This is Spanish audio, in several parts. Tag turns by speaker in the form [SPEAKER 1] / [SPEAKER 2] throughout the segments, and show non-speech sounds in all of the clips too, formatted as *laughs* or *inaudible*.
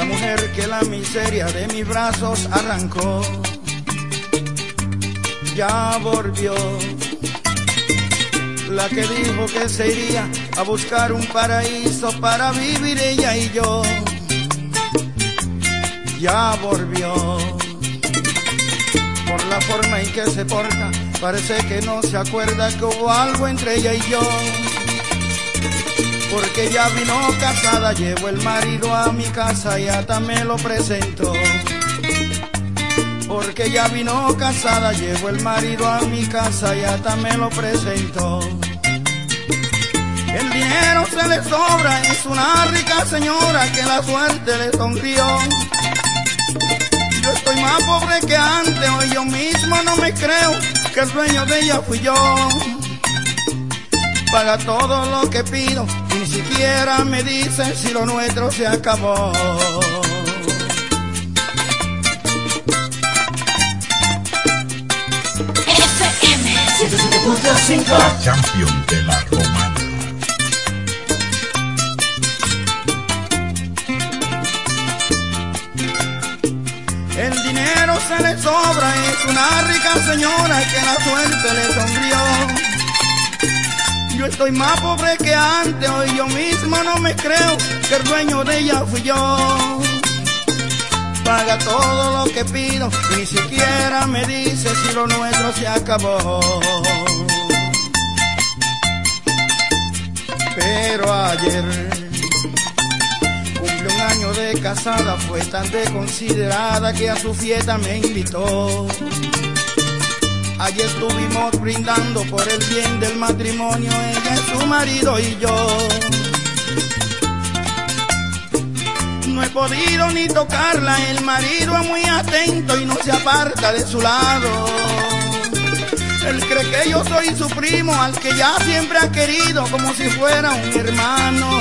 [SPEAKER 1] la mujer que la miseria de mis brazos arrancó. Ya volvió la que dijo que se iría a buscar un paraíso para vivir ella y yo. Ya volvió. Por la forma en que se porta, parece que no se acuerda que hubo algo entre ella y yo. Porque ya vino casada, llevo el marido a mi casa y hasta me lo presentó. Porque ya vino casada, llevo el marido a mi casa y hasta me lo presentó. El dinero se le sobra, es una rica señora que la suerte le sonrió. Yo estoy más pobre que antes, hoy yo mismo no me creo que el dueño de ella fui yo. Paga todo lo que pido, ni siquiera me dice si lo nuestro se acabó.
[SPEAKER 2] FM 107.5
[SPEAKER 3] La champion de la romana.
[SPEAKER 1] El dinero se le sobra, es una rica señora que la suerte le sonrió. Yo estoy más pobre que antes, hoy yo mismo no me creo que el dueño de ella fui yo. Paga todo lo que pido, ni siquiera me dice si lo nuestro se acabó. Pero ayer cumple un año de casada, fue tan desconsiderada que a su fiesta me invitó. Allí estuvimos brindando por el bien del matrimonio, ella su marido y yo. No he podido ni tocarla, el marido es muy atento y no se aparta de su lado. Él cree que yo soy su primo, al que ya siempre ha querido como si fuera un hermano.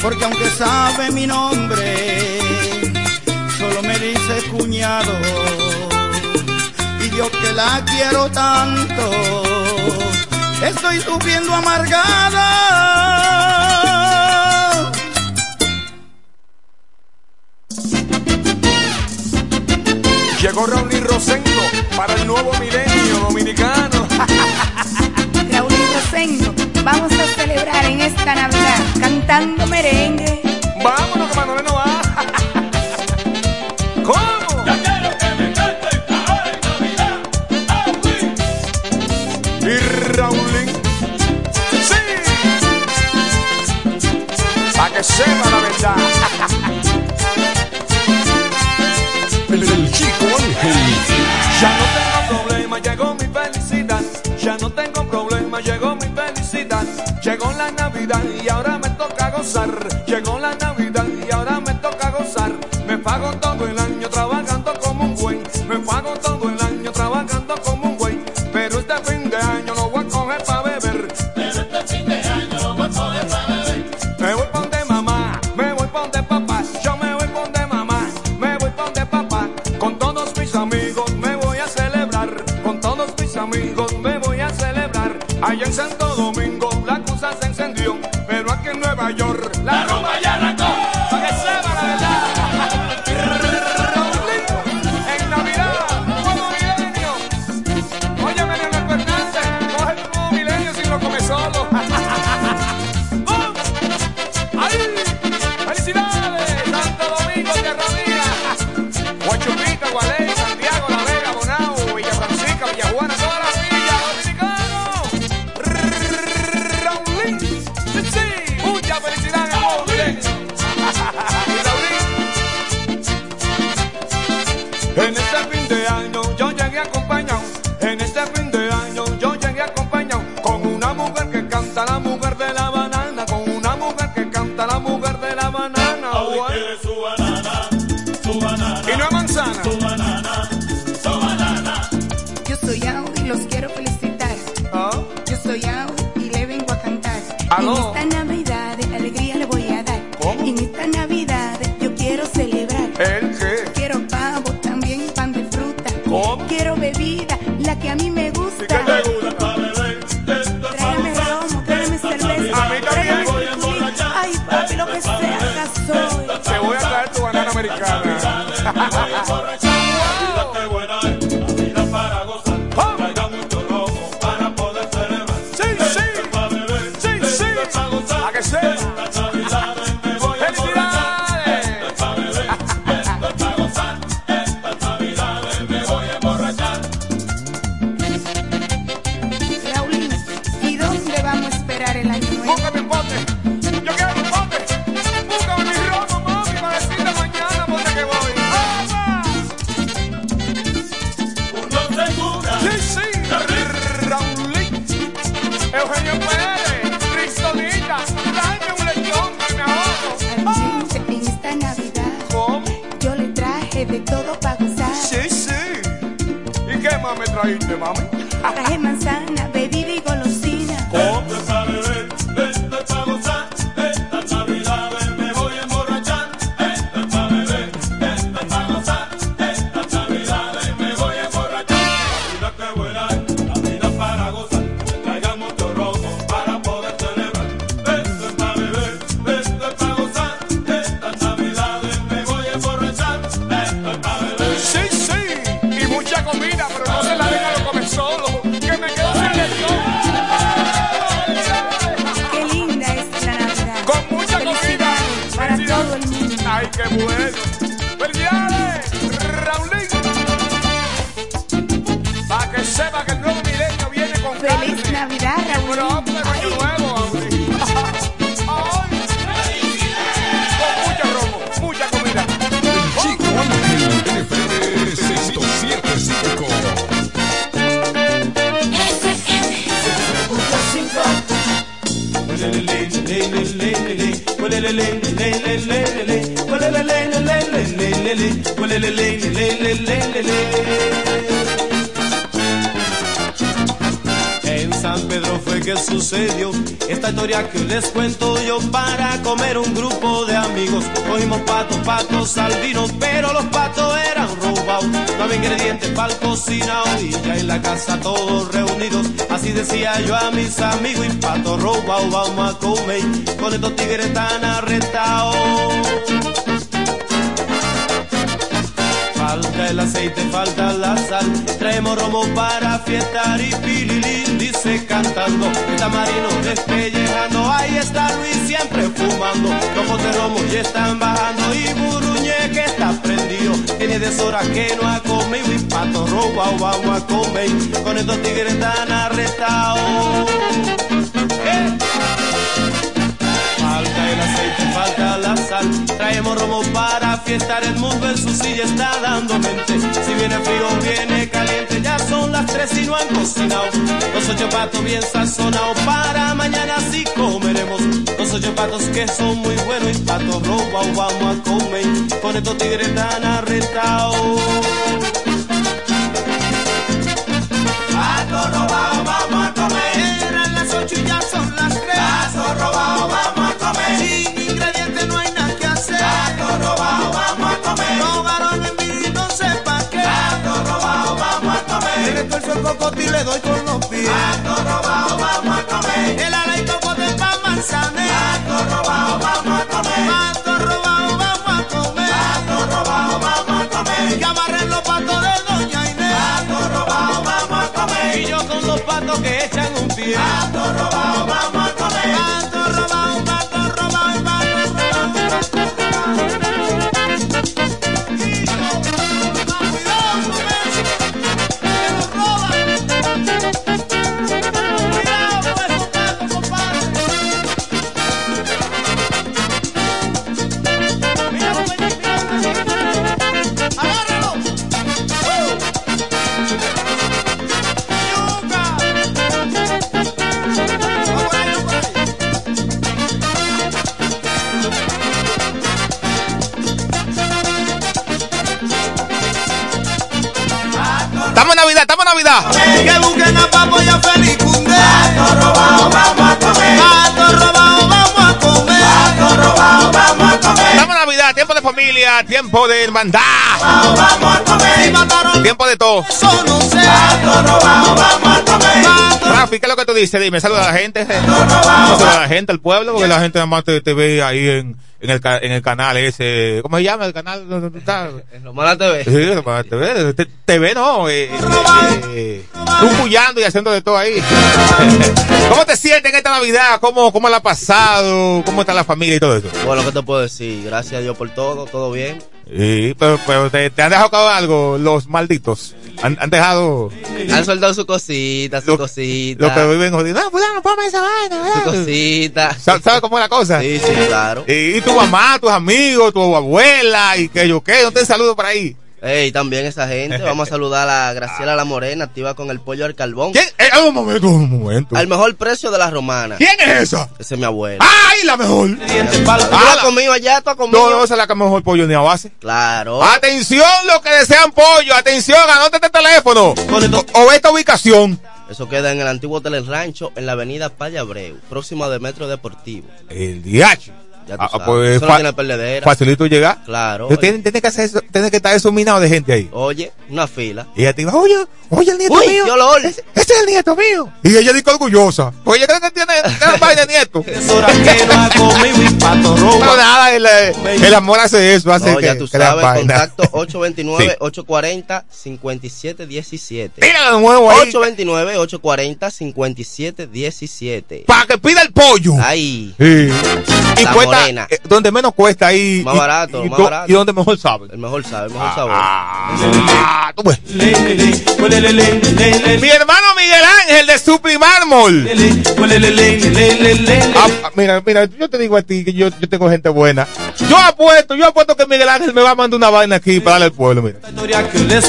[SPEAKER 1] Porque aunque sabe mi nombre, solo me dice cuñado. Yo que la quiero tanto, estoy sufriendo amargada.
[SPEAKER 4] Llegó Raúl y Rosendo para el nuevo milenio dominicano. *laughs*
[SPEAKER 5] Raúl y Rosendo, vamos a celebrar en esta Navidad cantando merengue.
[SPEAKER 4] Vámonos que Manuel no va.
[SPEAKER 6] Que
[SPEAKER 4] sepa la verdad.
[SPEAKER 3] El, el chico Ángel.
[SPEAKER 4] Ya no tengo problema, llegó mi felicidad. Ya no tengo problema, llegó mi felicidad. Llegó la Navidad y ahora me toca gozar. Llegó la Navidad y ahora me toca gozar. Me pago que no
[SPEAKER 7] ha comido y pato robado vamos a comer con estos tigres tan arrestados. Eh. Traemos romo para fiestar, el mundo en su silla está dando mente. Si viene frío, viene caliente, ya son las tres y no han cocinado. Los ocho patos bien sazonados, para mañana sí comeremos. Los ocho patos que son muy buenos y patos robados vamos a comer. Con estos tigres tan arretados. pato robados vamos a comer. Eran las ocho y ya son las cocoti le doy con los pies. A todo bajo vamos a comer. El aray cocote
[SPEAKER 8] pa' manzana. Navidad.
[SPEAKER 7] Que busquen a Papo y a Felicunde. Pato robado, vamos a comer. Pato robado, vamos a comer. Pato robado, vamos a comer.
[SPEAKER 8] Estamos Navidad, tiempo de familia, tiempo de hermandad.
[SPEAKER 9] Vamos a comer. Si mataron,
[SPEAKER 8] tiempo de todo.
[SPEAKER 9] Eso no sé. Pato robado, vamos a comer. Pato
[SPEAKER 8] Rafi, ¿qué es lo que tú dices? Dime, saluda a la gente. Saluda a la gente, al pueblo, porque yeah. la gente nada más te, te ve ahí en en, el, en el canal ese. ¿Cómo se llama el canal donde tú estás? *laughs*
[SPEAKER 10] En Romana TV.
[SPEAKER 8] Sí, lo TV, te, TV no, eh, eh, tú y haciendo de todo ahí. *laughs* ¿Cómo te sientes en esta Navidad? ¿Cómo, ¿Cómo la has pasado? ¿Cómo está la familia y todo eso?
[SPEAKER 10] Bueno, ¿qué te puedo decir? Gracias a Dios por todo, todo bien.
[SPEAKER 8] Sí, pero, pero te, te han dejado algo, los malditos. Han, han dejado
[SPEAKER 10] Han soldado su cosita, su
[SPEAKER 8] Lo-
[SPEAKER 10] cosita.
[SPEAKER 8] los que viven jodiendo. No, pues no, ponme esa vaina.
[SPEAKER 10] Su
[SPEAKER 8] eh".
[SPEAKER 10] cosita.
[SPEAKER 8] ¿Sabes sabe cómo es la cosa?
[SPEAKER 10] Sí, sí, claro.
[SPEAKER 8] Y, y tu mamá, tus amigos, tu abuela, y que yo qué, no te saludo por ahí.
[SPEAKER 10] Ey, también esa gente. *laughs* Vamos a saludar a Graciela La Morena, activa con el pollo al carbón.
[SPEAKER 8] ¿Quién? Eh, un momento, un momento.
[SPEAKER 10] Al mejor precio de la romana.
[SPEAKER 8] ¿Quién es esa?
[SPEAKER 10] Ese es mi abuela.
[SPEAKER 8] ¡Ay, la mejor!
[SPEAKER 10] ¿Tú la
[SPEAKER 8] Ah,
[SPEAKER 10] has comido allá? ¿Tú has comido?
[SPEAKER 8] No, no, esa es la que mejor pollo ni a base.
[SPEAKER 10] Claro.
[SPEAKER 8] Atención, los que desean pollo. Atención, anótate este teléfono. O, o esta ubicación.
[SPEAKER 10] Eso queda en el antiguo Hotel El Rancho, en la avenida Paya Abreu, próximo del Metro Deportivo.
[SPEAKER 8] El DH.
[SPEAKER 10] Ya tú
[SPEAKER 8] Ah,
[SPEAKER 10] sabes.
[SPEAKER 8] pues,
[SPEAKER 10] Eso no tiene perdedera.
[SPEAKER 8] Facilito llegar.
[SPEAKER 10] Claro.
[SPEAKER 8] Tú Tienes, tienes que hacer eso, tienes que estar eso minado de gente ahí.
[SPEAKER 10] Oye, una fila.
[SPEAKER 8] Y ella te dice, oye, oye, el nieto
[SPEAKER 10] Uy,
[SPEAKER 8] mío.
[SPEAKER 10] qué olor.
[SPEAKER 8] Ese, ese es el nieto mío. Y ella dice orgullosa. Oye, ¿crees que tiene tiene vaina de nieto? *laughs*
[SPEAKER 9] No
[SPEAKER 8] nada, el, eh, el amor hace eso, hace
[SPEAKER 10] No,
[SPEAKER 8] que,
[SPEAKER 10] ya tú
[SPEAKER 8] que la
[SPEAKER 10] sabes, contacto *laughs* 829-840-5717.
[SPEAKER 8] Tírala de nuevo ahí.
[SPEAKER 10] 829-840-5717.
[SPEAKER 8] Para que pida el pollo.
[SPEAKER 10] Ahí,
[SPEAKER 8] Sí. Y
[SPEAKER 10] La
[SPEAKER 8] cuesta,
[SPEAKER 10] morena.
[SPEAKER 8] eh, donde menos cuesta ahí.
[SPEAKER 10] Más
[SPEAKER 8] y-
[SPEAKER 10] barato,
[SPEAKER 8] y,
[SPEAKER 10] más
[SPEAKER 8] do-
[SPEAKER 10] barato.
[SPEAKER 8] Y donde mejor sabe.
[SPEAKER 10] el mejor sabe, el mejor sabor.
[SPEAKER 8] Ah, tú ves. Mi hermano Miguel Ángel de. Ah, ah, mira, mira, yo te digo a ti que yo, yo tengo gente buena. Yo apuesto, yo apuesto que Miguel Ángel me va a mandar una vaina aquí para darle al pueblo, mira.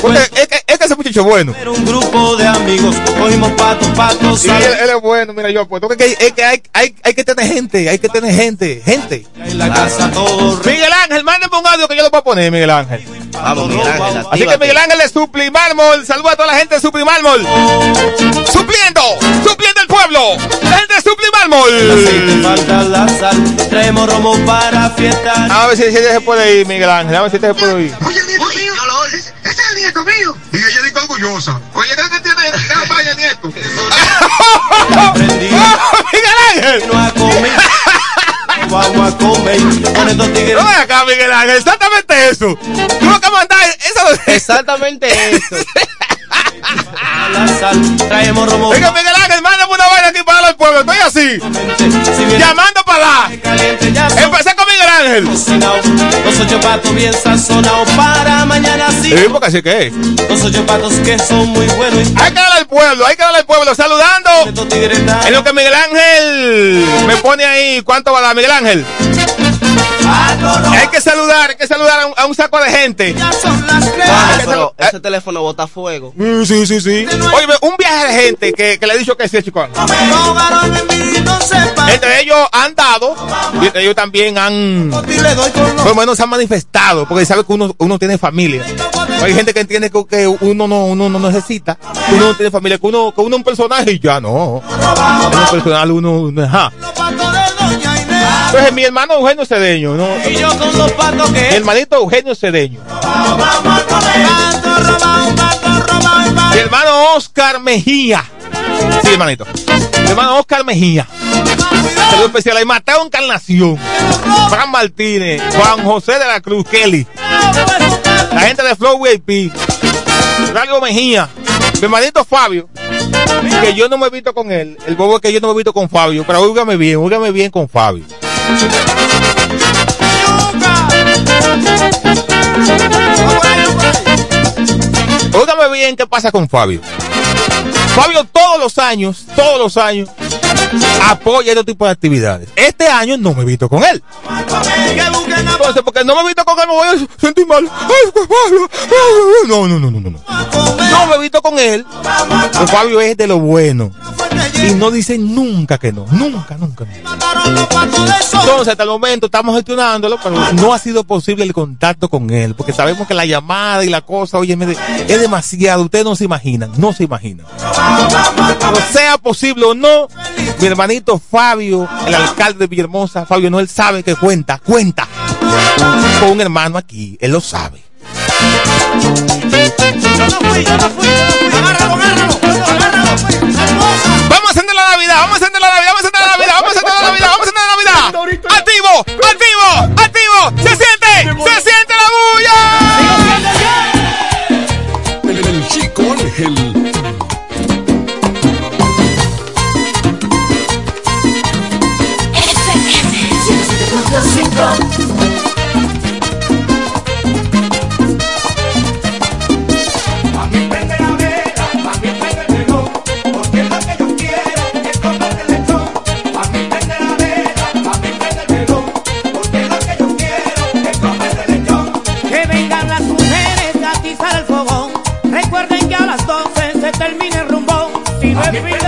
[SPEAKER 8] Porque es que, es que ese muchacho es bueno.
[SPEAKER 9] Era un grupo de amigos, cogimos patos, patos,
[SPEAKER 8] Sí, él, él es bueno, mira, yo apuesto que, hay- es que hay, hay, hay que tener gente, hay que tener gente, gente.
[SPEAKER 9] En la casa todo
[SPEAKER 8] Miguel Ángel, mándame un audio que yo lo voy a poner, Miguel Ángel.
[SPEAKER 10] Vamos, Miguel Ángel,
[SPEAKER 8] Así que
[SPEAKER 10] actívate.
[SPEAKER 8] Miguel Ángel de Suplimármol, saluda a toda la gente de Suplimármol. Supliendo, supliendo el pueblo. La gente de
[SPEAKER 9] romo para fiestar.
[SPEAKER 8] A ver si, si se puede ir, Miguel Ángel, a ver si se puede ir.
[SPEAKER 7] Oye, el nieto mío. Ese ese es el nieto mío. Y ella dijo orgullosa. Oye, ¿crees que tiene tiene vaya nieto? *laughs*
[SPEAKER 8] Miguel Ángel. *laughs*
[SPEAKER 9] no a comer, vamos a comer con estos tigres.
[SPEAKER 8] No acá, Miguel Ángel, exactamente eso. Tú vas a mandar eso.
[SPEAKER 10] Exactamente *laughs* eso.
[SPEAKER 9] Traemos romo
[SPEAKER 8] Venga, Miguel Ángel, mándame una vaina aquí para al pueblo. Estoy así, llamando para allá. Empecé con Miguel Ángel.
[SPEAKER 9] Los ocho patos bien sazonados para mañana sí.
[SPEAKER 8] Sí, porque así que es.
[SPEAKER 9] Los ocho patos que son muy buenos
[SPEAKER 8] Hay que darle al pueblo, hay que darle al pueblo. Saludando. En lo que Miguel Ángel me pone ahí, ¿cuánto va a dar Miguel Ángel? Hay que saludar, hay que saludar a un, a un saco de gente.
[SPEAKER 9] Ya son las tres.
[SPEAKER 10] Ah,
[SPEAKER 8] lo-
[SPEAKER 10] ese teléfono bota fuego.
[SPEAKER 8] Mm, Sí, sí, sí. Oye, un viaje de gente que, que le he dicho que sí, chicos. Entre ellos han dado y entre ellos también han, por lo menos se han manifestado, porque sabe que uno, uno tiene familia. Hay gente que entiende que, que uno no, uno no necesita, que uno no tiene familia, que uno, que uno es un personaje y ya no. En lo personal uno, uno ajá. Entonces mi hermano Eugenio Cedeño, ¿no?
[SPEAKER 9] Y yo con los patos
[SPEAKER 8] Mi
[SPEAKER 9] que
[SPEAKER 8] hermanito Eugenio Cedeño. Mi hermano Oscar Mejía. Sí, hermanito. Mi hermano Oscar Mejía. Saludos especial ahí. Mateo Encarnación. Fran Martínez. Juan José de la Cruz. Kelly. La gente de Flow VIP. Ralgo Mejía. Mi hermanito Fabio. Que yo no me he visto con él. El bobo es que yo no me he visto con Fabio. Pero óigame bien, óigame bien con Fabio. Óigame bien qué pasa con Fabio. Fabio todos los años, todos los años, apoya este tipo de actividades. Este año no me he visto con él. Entonces, porque no me he visto con él, me voy a sentir mal. Pues. No, no, no, no, no. no. me visto con él. Pero Fabio es de lo bueno. Y no dice nunca que no. Nunca, nunca. Entonces, hasta el momento estamos gestionándolo, pero no ha sido posible el contacto con él, porque sabemos que la llamada y la cosa, oye, es demasiado, ustedes no se imaginan, no se imaginan. Pero sea posible o no, mi hermanito Fabio, el alcalde de Villahermosa, Fabio no sabe que cuenta, cuenta con un hermano aquí, él lo sabe. Vamos a encender la Navidad, vamos a encender la Navidad, vamos a encender la Navidad, vamos a encender la Navidad, vamos a encender la Navidad. Activo, activo. termine
[SPEAKER 11] el
[SPEAKER 12] rumbo si no es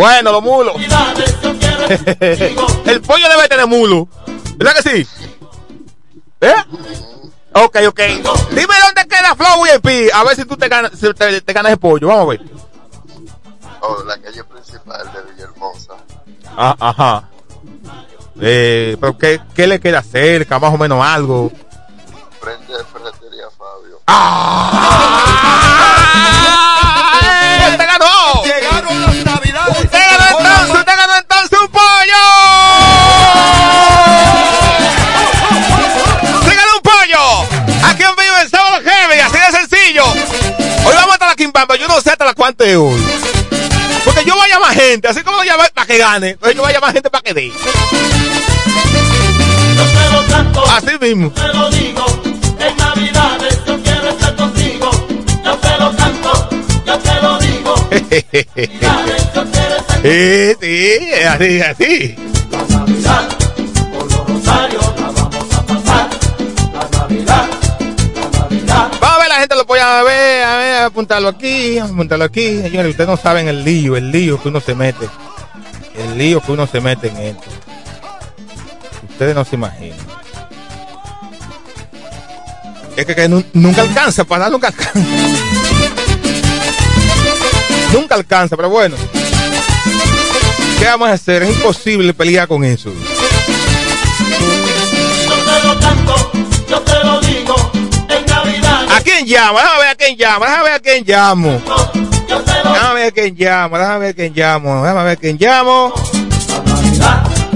[SPEAKER 8] Bueno, los mulos. *laughs* El pollo debe tener mulo. ¿Verdad que sí? ¿Eh? Ok, ok. Dime dónde queda Flow VIP. A ver si tú te ganas, si te, te ganas el pollo. Vamos a ver.
[SPEAKER 13] Oh, la calle principal de Villahermosa.
[SPEAKER 8] Ah, ajá. Eh, pero ¿qué, ¿qué le queda cerca? Más o menos algo.
[SPEAKER 13] Frente de Ferretería Fabio.
[SPEAKER 8] ¡Usted La yo no sé hasta las cuántas es hoy. Porque yo voy a llamar gente, así como lo llamé para que gane. Entonces yo voy a llamar gente para que dé. Así mismo.
[SPEAKER 6] te lo digo, en Navidades yo quiero estar contigo. Yo te lo canto, yo te lo digo. *laughs*
[SPEAKER 8] Sí, sí, es así, así. Lo a ver, a ver, apuntarlo aquí, apuntarlo aquí. Señores, ustedes no saben el lío, el lío que uno se mete. El lío que uno se mete en esto. Ustedes no se imaginan. Es que, que nu- nunca alcanza, para nunca alcanza. Nunca alcanza, pero bueno. ¿Qué vamos a hacer? Es imposible pelear con eso.
[SPEAKER 6] Yo te lo.
[SPEAKER 8] ¿A quién llama? Déjame ver a quién llama. Déjame ver a quién llamo. Déjame ver a quién llamo. Déjame ver quién llamo. Déjame ver quién llamo.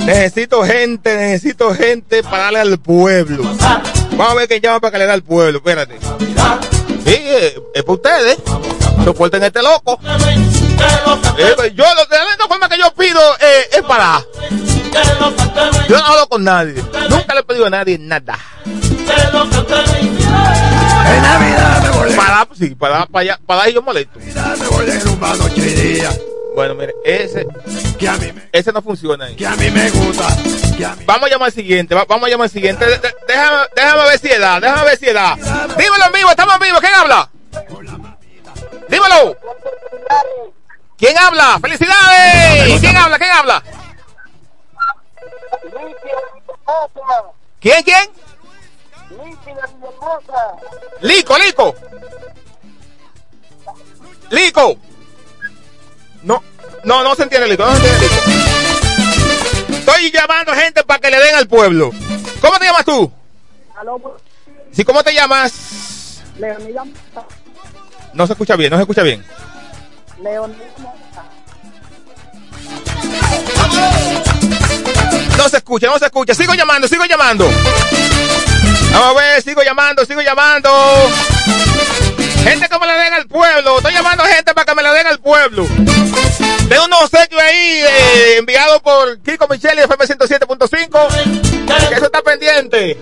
[SPEAKER 8] Necesito gente, necesito gente para darle al pueblo. Vamos a ver quién llama para que le dé al pueblo. Espérate. Sí, es para ustedes. Soporten este loco. Eh, pues yo, la única forma que yo pido eh, es para. Yo no hablo con nadie. Nunca le he pedido a nadie nada.
[SPEAKER 14] En Navidad me de
[SPEAKER 8] Para, sí, para, para allá, para ahí yo molesto.
[SPEAKER 14] Navidad me de rumba noche y día.
[SPEAKER 8] Bueno, mire, ese,
[SPEAKER 14] Que a mí me,
[SPEAKER 8] ese no funciona ahí.
[SPEAKER 14] que a mí me gusta. Que a mí
[SPEAKER 8] Vamos a llamar al siguiente, va- vamos a llamar al siguiente. De- de- déjame, déjame ver si edad, déjame ver si edad. Dímelo en vivo, estamos en vivo. ¿Quién habla? Dímelo. ¿Quién habla? ¡Felicidades! ¿Quién habla? ¿Quién habla? ¿Quién, quién? Lico, Lico. Lico. No, No, no se entiende, Lico, no se entiende, Lico. Estoy llamando gente para que le den al pueblo. ¿Cómo te llamas tú? Sí, ¿cómo te llamas? No se escucha bien, no se escucha bien. No se escucha, no se escucha. Sigo llamando, sigo llamando. A ver, sigo llamando, sigo llamando. Gente que me la den al pueblo. Estoy llamando gente para que me la den al pueblo. Tengo un obsequio ahí eh, enviado por Kiko Micheli FM 107.5. Que eso está pendiente.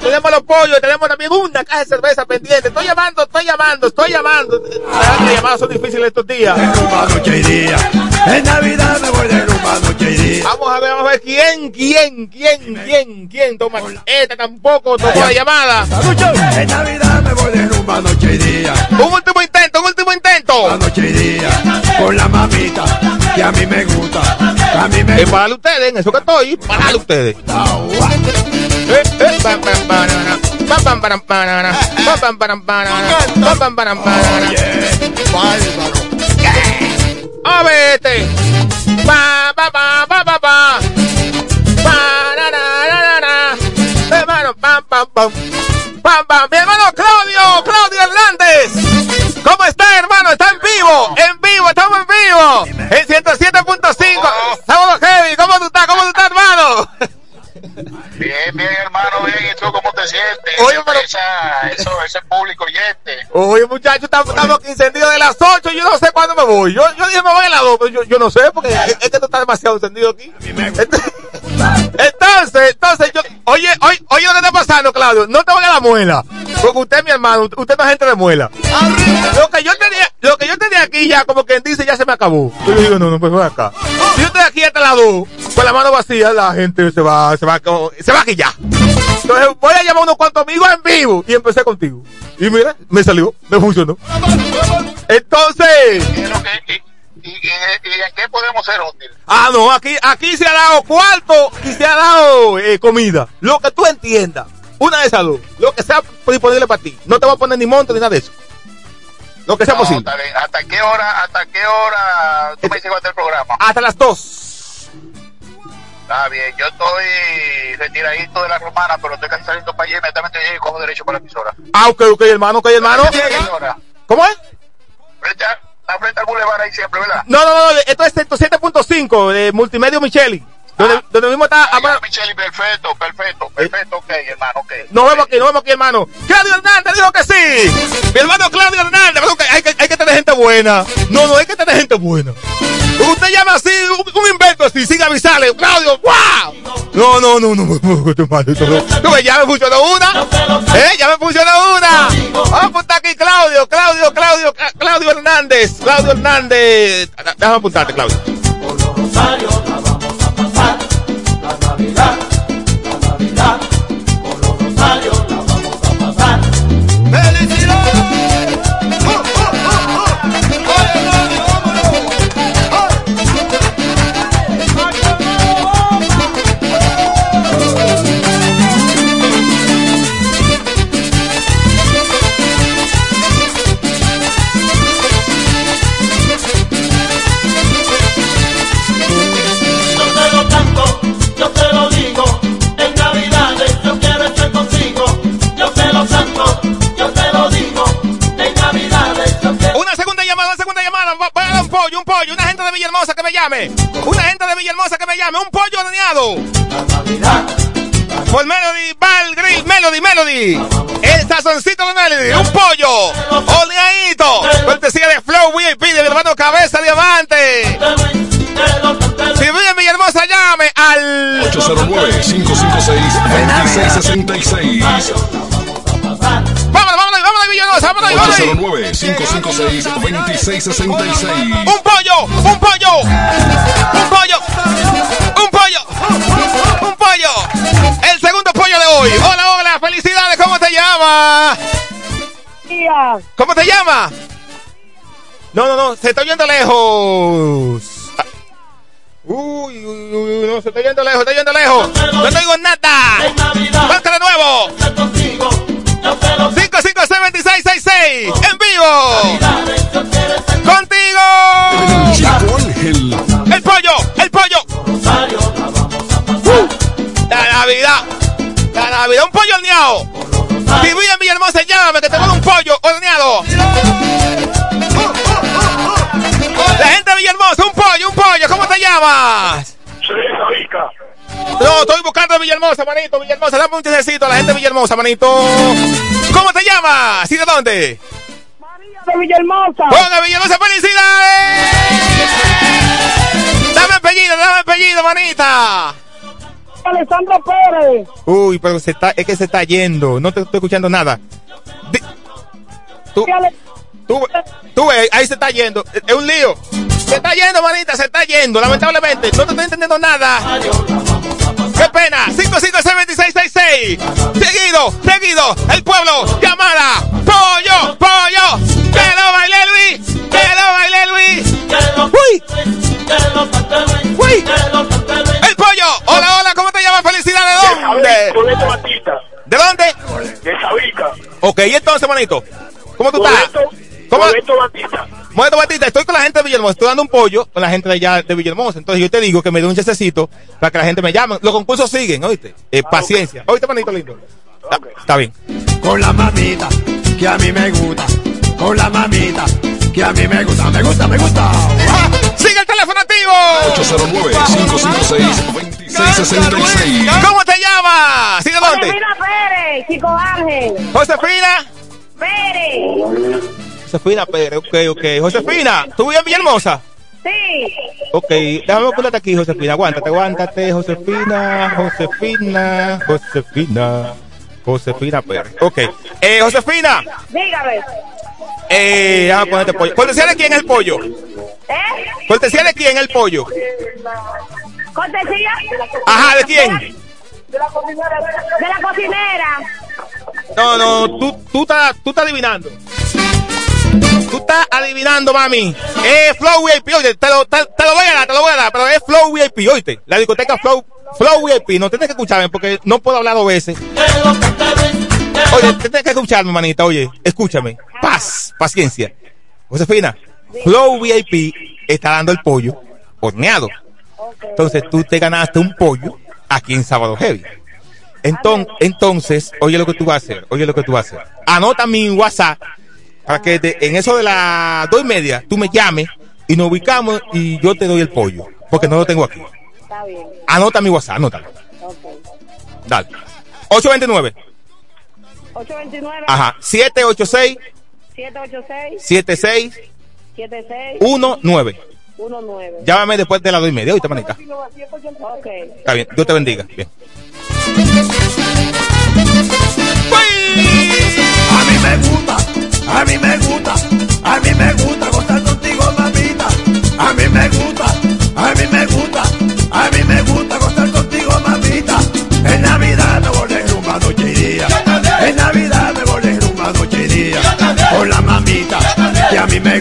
[SPEAKER 8] Tenemos los pollos, tenemos también una caja de cerveza pendiente. Estoy llamando, estoy llamando, estoy llamando. Las llamadas son difíciles estos días.
[SPEAKER 9] En Navidad me voy de rumba noche y día.
[SPEAKER 8] Vamos a ver, vamos a ver quién, quién, quién, quién, quién toma. Esta tampoco tomó la llamada.
[SPEAKER 9] En Navidad me voy de rumba noche y día.
[SPEAKER 8] Un último intento, un último intento.
[SPEAKER 9] Noche y día. Con la mamita que a mí me gusta. A mí me
[SPEAKER 8] Es para ustedes, en eso que estoy, para ustedes. Eh, eh. A vete. Pa, pa, pa, pa, pa, pa. Pa, pam, pam. Pam, pam. Mi hermano Claudio, ¿Cómo está, hermano? Está en vivo, en vivo, estamos en vivo. En 107.5. Estamos heavy. ¿Cómo tú estás? ¿Cómo tú estás, hermano?
[SPEAKER 15] Bien, bien, hermano, bien. ¿Y tú cómo
[SPEAKER 8] Oye, pero-
[SPEAKER 15] Esa, eso, ese público oyente.
[SPEAKER 8] Oye, muchachos, estamos, estamos aquí encendidos de las 8. Yo no sé cuándo me voy. Yo, yo dije me voy a las 2, pero yo, yo no sé porque *laughs* es, que tú estás demasiado encendido aquí. Entonces, entonces, yo, oye, oye, oye lo que está pasando, Claudio. No te vayas a la muela. Porque usted es mi hermano, usted no es gente de muela. Lo que yo tenía, lo que yo tenía aquí ya, como quien dice, ya se me acabó. Yo digo, no, no, pues ven acá. Si yo estoy aquí hasta las 2, con la mano vacía, la gente se va, se va, se va aquí ya. Entonces voy a llamar a unos cuantos amigos en vivo y empecé contigo. Y mira, me salió, me funcionó. Entonces,
[SPEAKER 15] ¿Y, en qué podemos ser útiles?
[SPEAKER 8] ah no, aquí, aquí se ha dado cuarto y se ha dado eh, comida. Lo que tú entiendas. Una de esas dos. Lo que sea disponible para ti. No te voy a poner ni monto ni nada de eso. Lo que sea
[SPEAKER 15] No,
[SPEAKER 8] posible.
[SPEAKER 15] ¿Hasta qué hora, hasta qué hora tú me dices estar el programa?
[SPEAKER 8] Hasta las dos.
[SPEAKER 15] Está bien, yo estoy retiradito de la romana, pero estoy casi saliendo para allá, inmediatamente llego y cojo derecho para la emisora.
[SPEAKER 8] Ah, ok, ok, hermano, ok, hermano. ¿Cómo es?
[SPEAKER 15] Frente a, frente al bulevar ahí siempre, ¿verdad?
[SPEAKER 8] No, no, no, esto es 107.5 de Multimedio Micheli. Donde, donde mismo está.
[SPEAKER 15] Micheli, perfecto, perfecto, perfecto, ok, hermano, ok.
[SPEAKER 8] Nos vemos aquí, nos vemos aquí, hermano. Claudio Hernández dijo que sí. Mi hermano Claudio Hernández. hay, que, hay que tener gente buena. No, no, hay que tener gente buena. Usted llama así, un, un invento así, sin avisarle. Claudio, ¡wow! *laughs* No, no, no, no, no, no. Tú ves, ya me funcionó una. ¿Eh? Ya me funcionó una. Vamos a apuntar aquí, Claudio, Claudio, Claudio, Cla- Claudio Hernández. Claudio Hernández. Déjame apuntarte, Claudio.
[SPEAKER 14] Yo
[SPEAKER 8] un pollo. Una gente de Villahermosa que me llame. Una gente de Villahermosa que me llame. Un pollo horneado. Por Melody, Val Grill, Melody, Melody. El sazoncito de Melody. Un pollo. Horneadito. Cortesía de Flow VIP de mi hermano Cabeza Diamante. Si vive en Villahermosa, llame al
[SPEAKER 16] 809-556-2666.
[SPEAKER 8] Vámonos, vámonos, vámonos de Villahermosa, vámonos, vámonos.
[SPEAKER 16] 809-556-2666.
[SPEAKER 8] Un pollo, un pollo, un pollo, un pollo, un pollo. El segundo pollo de hoy. Hola, hola, felicidades. ¿Cómo te llamas? ¿Cómo te llamas? No, no, no, se está oyendo lejos. Uy, uy, uy, no, se está oyendo lejos, se está oyendo lejos. No te oigo nada. Marca de nuevo. 552666 en vivo. Con contigo. El pollo, el pollo. Uh, la Navidad. La Navidad, un pollo horneado. Si vive en Villahermosa, llámame que tengo un pollo horneado. La gente de Villahermosa, un pollo, un pollo. ¿Cómo te llamas? No, estoy buscando a Villahermosa, manito. Villahermosa, dame un chesecito a la gente de Villahermosa, manito. ¿Cómo te llamas? ¿Y de dónde?
[SPEAKER 17] de Villahermosa.
[SPEAKER 8] ¡Hola, Villahermosa, felicidades! Dame apellido, dame apellido, manita.
[SPEAKER 17] Alessandro Pérez.
[SPEAKER 8] Uy, pero se está, es que se está yendo. No te estoy escuchando nada. Tú, tú, tú ahí se está yendo. Es un lío. Se está yendo, manita, se está yendo. Lamentablemente, no te estoy entendiendo nada. ¡Qué pena! 556-2666. Seguido, seguido. El pueblo, llamada. Pollo, pollo. Que lo baile Luis. Que lo baile Luis. Uy. Uy. El pollo. Hola, hola. ¿Cómo te llamas? Felicidades. ¿De dónde? ¿De dónde?
[SPEAKER 18] De Sabica.
[SPEAKER 8] Ok, y entonces, manito. ¿Cómo tú estás? ¿Cómo? Modesto Batista, estoy con la gente de Villahermosa, estoy dando un pollo con la gente de allá de Villahermosa. Entonces yo te digo que me dé un chasecito para que la gente me llame. Los concursos siguen, ¿oíste? Eh, paciencia. ¿Oíste, manito lindo? Está, está bien.
[SPEAKER 9] Con la mamita que a mí me gusta. Con la mamita que a mí me gusta. Me gusta, me gusta. *laughs*
[SPEAKER 8] ¡Sigue el teléfono activo!
[SPEAKER 14] 809-556-2666.
[SPEAKER 8] ¿Cómo te llamas? ¿Sí de dónde?
[SPEAKER 17] Josefina Pérez, Chico Ángel.
[SPEAKER 8] Josefina.
[SPEAKER 17] Pérez.
[SPEAKER 8] Josefina Pérez, ok, ok. Josefina, ¿tú vives en Villahermosa?
[SPEAKER 17] Sí.
[SPEAKER 8] Ok, déjame ponerte aquí, Josefina. Aguántate, aguántate, Josefina, Josefina, Josefina, Josefina Pérez. Ok, eh, Josefina,
[SPEAKER 17] Dígame.
[SPEAKER 8] eh, déjame ponerte pollo. ¿Cortesía de quién es el pollo?
[SPEAKER 17] ¿Eh?
[SPEAKER 8] ¿Cortesía de quién es el pollo?
[SPEAKER 17] ¿Cortesía?
[SPEAKER 8] Ajá, ¿de quién?
[SPEAKER 17] De la cocinera. De la cocinera.
[SPEAKER 8] No, no, tú, tú estás, tú estás adivinando. Tú estás adivinando, mami. Es Flow VIP, oye, te lo, te, lo voy a dar, te lo voy a dar, pero es Flow VIP, oíste. La discoteca Flow, Flow VIP, no tienes que escucharme porque no puedo hablar dos veces. Oye, tienes que escucharme, manita, oye, escúchame. Paz, paciencia. Josefina, Flow VIP está dando el pollo horneado. Entonces tú te ganaste un pollo aquí en Sábado Heavy. Entonces, entonces, oye lo que tú vas a hacer, oye lo que tú vas a hacer. Anota mi WhatsApp para que te- en eso de las dos y media tú me llames y nos ubicamos y yo te doy el pollo, porque no lo tengo aquí.
[SPEAKER 17] Está bien.
[SPEAKER 8] Anota mi WhatsApp, anótalo.
[SPEAKER 17] Ok.
[SPEAKER 8] Dale. 829,
[SPEAKER 17] 829.
[SPEAKER 8] ajá, 786
[SPEAKER 17] 786.
[SPEAKER 8] 76
[SPEAKER 17] 76.
[SPEAKER 8] 19.
[SPEAKER 17] 19.
[SPEAKER 8] Llámame después de las dos y media, oíste, manita.
[SPEAKER 17] Ok.
[SPEAKER 8] Está bien, Dios te bendiga. Bien.
[SPEAKER 9] A mí me gusta, a mí me gusta, a mí me gusta gozar contigo, mamita. A mí me gusta, a mí me gusta, a mí me gusta gozar contigo, mamita. En Navidad me volé rumba noche y día. En Navidad me volé rumba noche y día. Con la mamita, que a mí me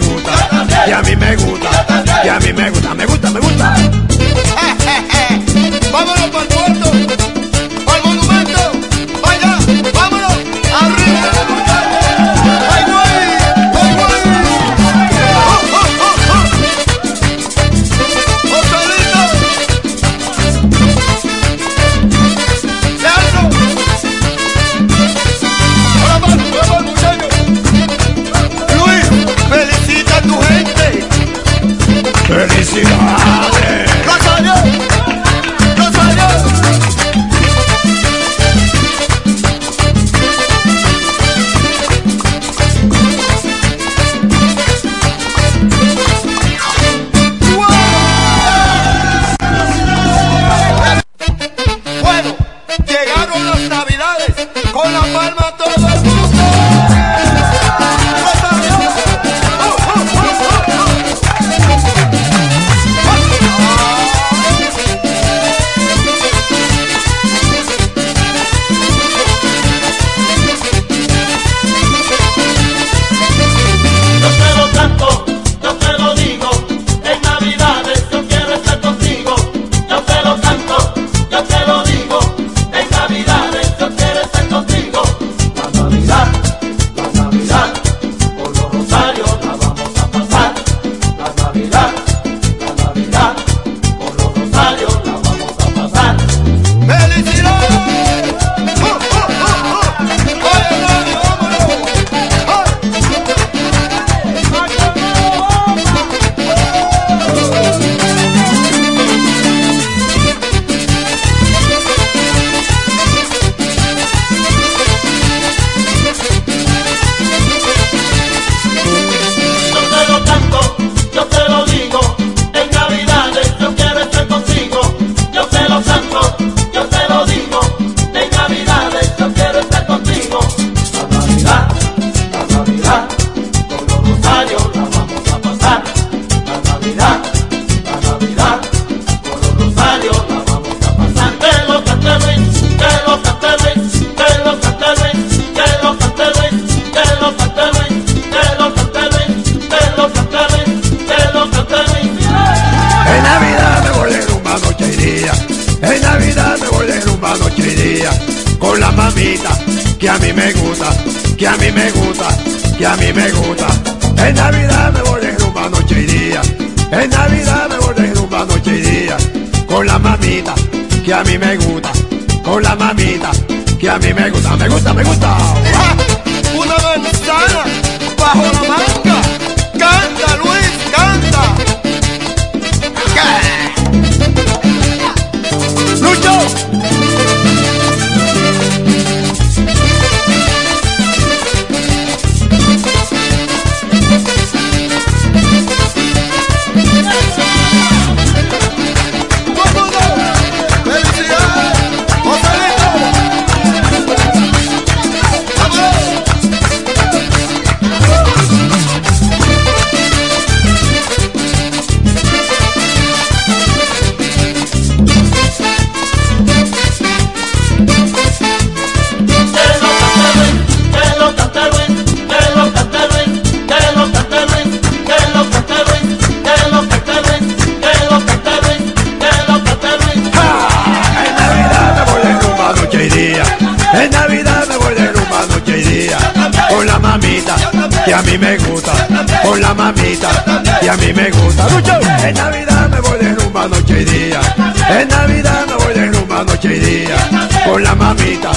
[SPEAKER 9] mamita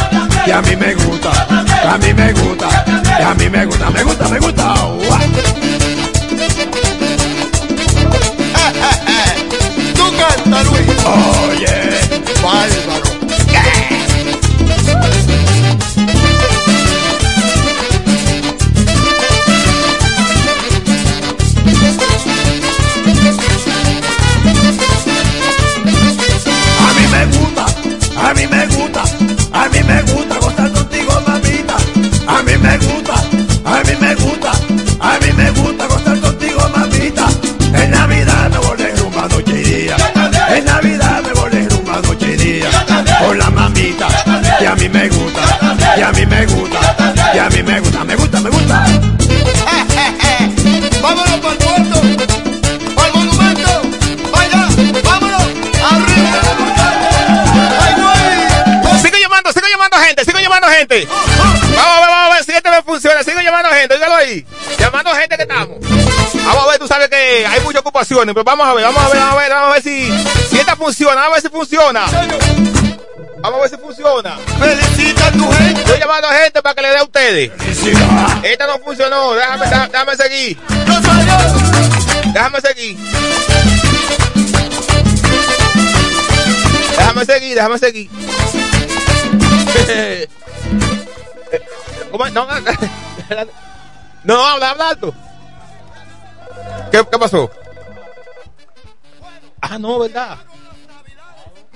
[SPEAKER 9] que a mí me gusta.
[SPEAKER 19] Que
[SPEAKER 9] a mí me gusta. Que a mí me gusta. Me gusta, me gusta. *laughs*
[SPEAKER 14] Tú canta, Luis.
[SPEAKER 9] Oye.
[SPEAKER 14] Bárbaro.
[SPEAKER 9] A me gusta, que a mí me gusta, que a mí me gusta, me gusta, me gusta. *laughs*
[SPEAKER 14] Vámonos para el puerto, para el monumento, vaya, vámonos, arriba.
[SPEAKER 8] Sigo llamando, sigo llamando gente, sigo llamando gente. Vamos a ver, vamos a ver si este me funciona. Sigo llamando gente, dígalo ahí. Llamando gente que estamos. Vamos a ver, tú sabes que hay muchas ocupaciones, pero vamos a ver, vamos a ver, vamos a ver, vamos a ver si, si esta funciona, vamos a ver si funciona. Vamos a ver si funciona.
[SPEAKER 14] Felicita a tu gente.
[SPEAKER 8] Estoy llamando a gente para que le dé a ustedes. Esta no funcionó, déjame, déjame, seguir. Déjame seguir. Déjame seguir, déjame seguir. ¿Cómo es? No, no, *laughs* habla, habla alto. ¿Qué, ¿Qué pasó? Ah, no, ¿verdad?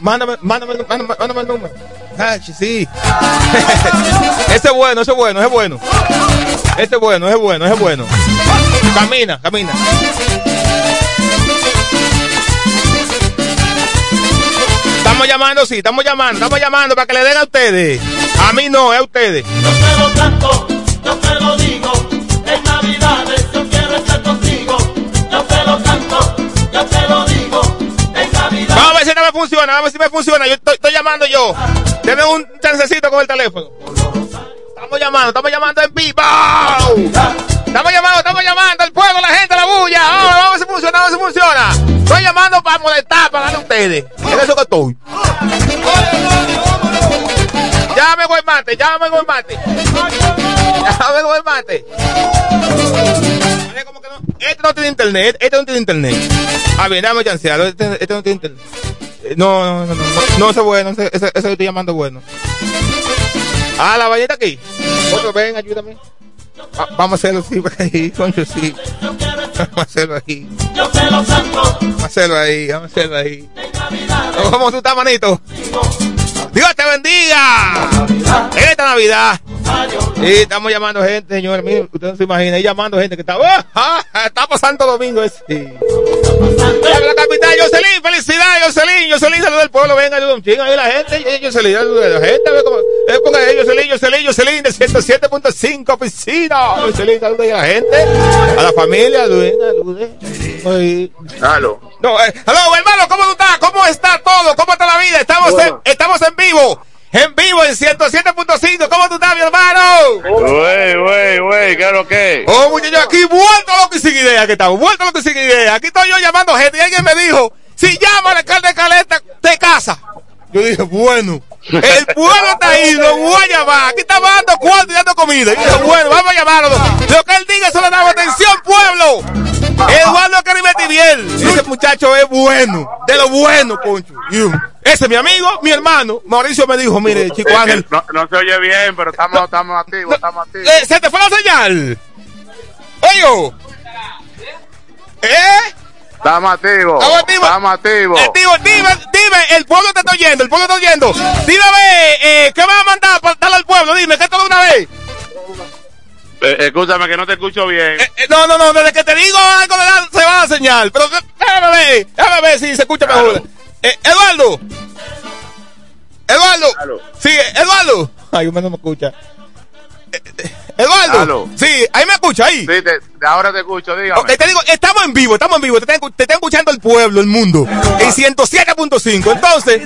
[SPEAKER 8] Mándame, mándame, mándame, mándame el número. Ah, sí. *laughs* ese es bueno, ese es bueno, ese es bueno. Ese es bueno, ese es bueno, ese es bueno. Camina, camina. Estamos llamando, sí, estamos llamando, estamos llamando para que le den a ustedes. A mí no, es a ustedes.
[SPEAKER 19] Yo
[SPEAKER 8] funciona, vamos a ver si me funciona. Yo estoy, llamando yo. Deme un chancecito con el teléfono. Estamos llamando, estamos llamando en vivo. Estamos llamando, estamos llamando al pueblo, la gente, la bulla. Vamos, a ver si funciona, vamos a ver si funciona. Estoy llamando para molestar, para darle a ustedes. En eso que estoy. Llame, güey, mate, llame, güey, mate. Llame, güey, mate. Este no tiene internet, este no tiene internet. A ver, dame chancearlo, este, este no tiene internet. Eh, No, no, no, no, no, no, ese es bueno, ese, ese, ese que estoy llamando bueno. Ah, la balleta aquí. Otro, ven, ayúdame. Va- vamos a hacerlo así, por *laughs* ahí, concho, sí. Vamos a hacerlo ahí. Vamos a hacerlo ahí, vamos a hacerlo ahí. ¿Cómo tú estás, manito? Dios te bendiga. En esta Navidad. Sí, estamos llamando gente, señores. Miren, usted no se imagina. Ahí llamando gente que está. ¡Oh! ¡Ah! Está pasando domingo. Sí. La capital, Jocelyn, felicidades, Jocelyn, Jocelyn, saludos del pueblo, venga, ayuda ahí la gente, Jocelyn, saludos de la gente, ve cómo, ponga ahí, Jocelyn, Jocelyn, Jocelyn, de 107.5 piscina, Jocelyn, saludos ahí a la gente, a la familia. Ahí.
[SPEAKER 13] Aló.
[SPEAKER 8] No, eh, hello, hermano, ¿cómo tú estás? ¿Cómo está todo? ¿Cómo está la vida? Estamos,
[SPEAKER 13] Bueno.
[SPEAKER 8] en, estamos en vivo. En vivo en 107.5. ¿Cómo tú estás, mi hermano?
[SPEAKER 13] Wey, wey, wey, ¿qué es lo que?
[SPEAKER 8] Oh, muchachos, aquí vuelto loco y sin idea que estamos. Vuelto loco y sin idea. Aquí estoy yo llamando gente y alguien me dijo, si llama al alcalde de Caleta, te casa. Yo dije, bueno, el *laughs* pueblo está ahí, lo voy a llamar. Aquí estamos dando cuarto y dando comida. Y dije, bueno, vamos a llamarlo. Lo que él diga, solo damos atención, pueblo. Eduardo Caribetiviel. Ese muchacho es bueno, de lo bueno, yo, Ese es mi amigo, mi hermano. Mauricio me dijo, mire, chico Ángel,
[SPEAKER 13] No, no se oye bien, pero estamos, estamos activos, estamos activos.
[SPEAKER 8] eh, ¿se te fue la señal? Oye, ¿eh?
[SPEAKER 13] Estamos activos.
[SPEAKER 8] Estamos activos.
[SPEAKER 13] Estamos activos.
[SPEAKER 8] Eh, dime, dime, el pueblo te está oyendo, el pueblo te está oyendo. Dime, eh, ¿qué vas a mandar para darle al pueblo? Dime, ¿qué todo una vez?
[SPEAKER 13] Eh, escúchame que no te escucho bien.
[SPEAKER 8] Eh, no, no, no, desde que te digo algo de la- se va a señal. Pero déjame ver, déjame ver si se escucha mejor. Eh, Eduardo. Eduardo. Sí, Eduardo. Ay, no me escucha. *laughs* Eduardo.
[SPEAKER 13] Aló.
[SPEAKER 8] Sí, ahí me escucha, ahí.
[SPEAKER 13] Sí, te- de ahora te escucho, dígame.
[SPEAKER 8] Ok, te digo, estamos en vivo, estamos en vivo, te están escuchando el pueblo, el mundo, en 107.5. Entonces,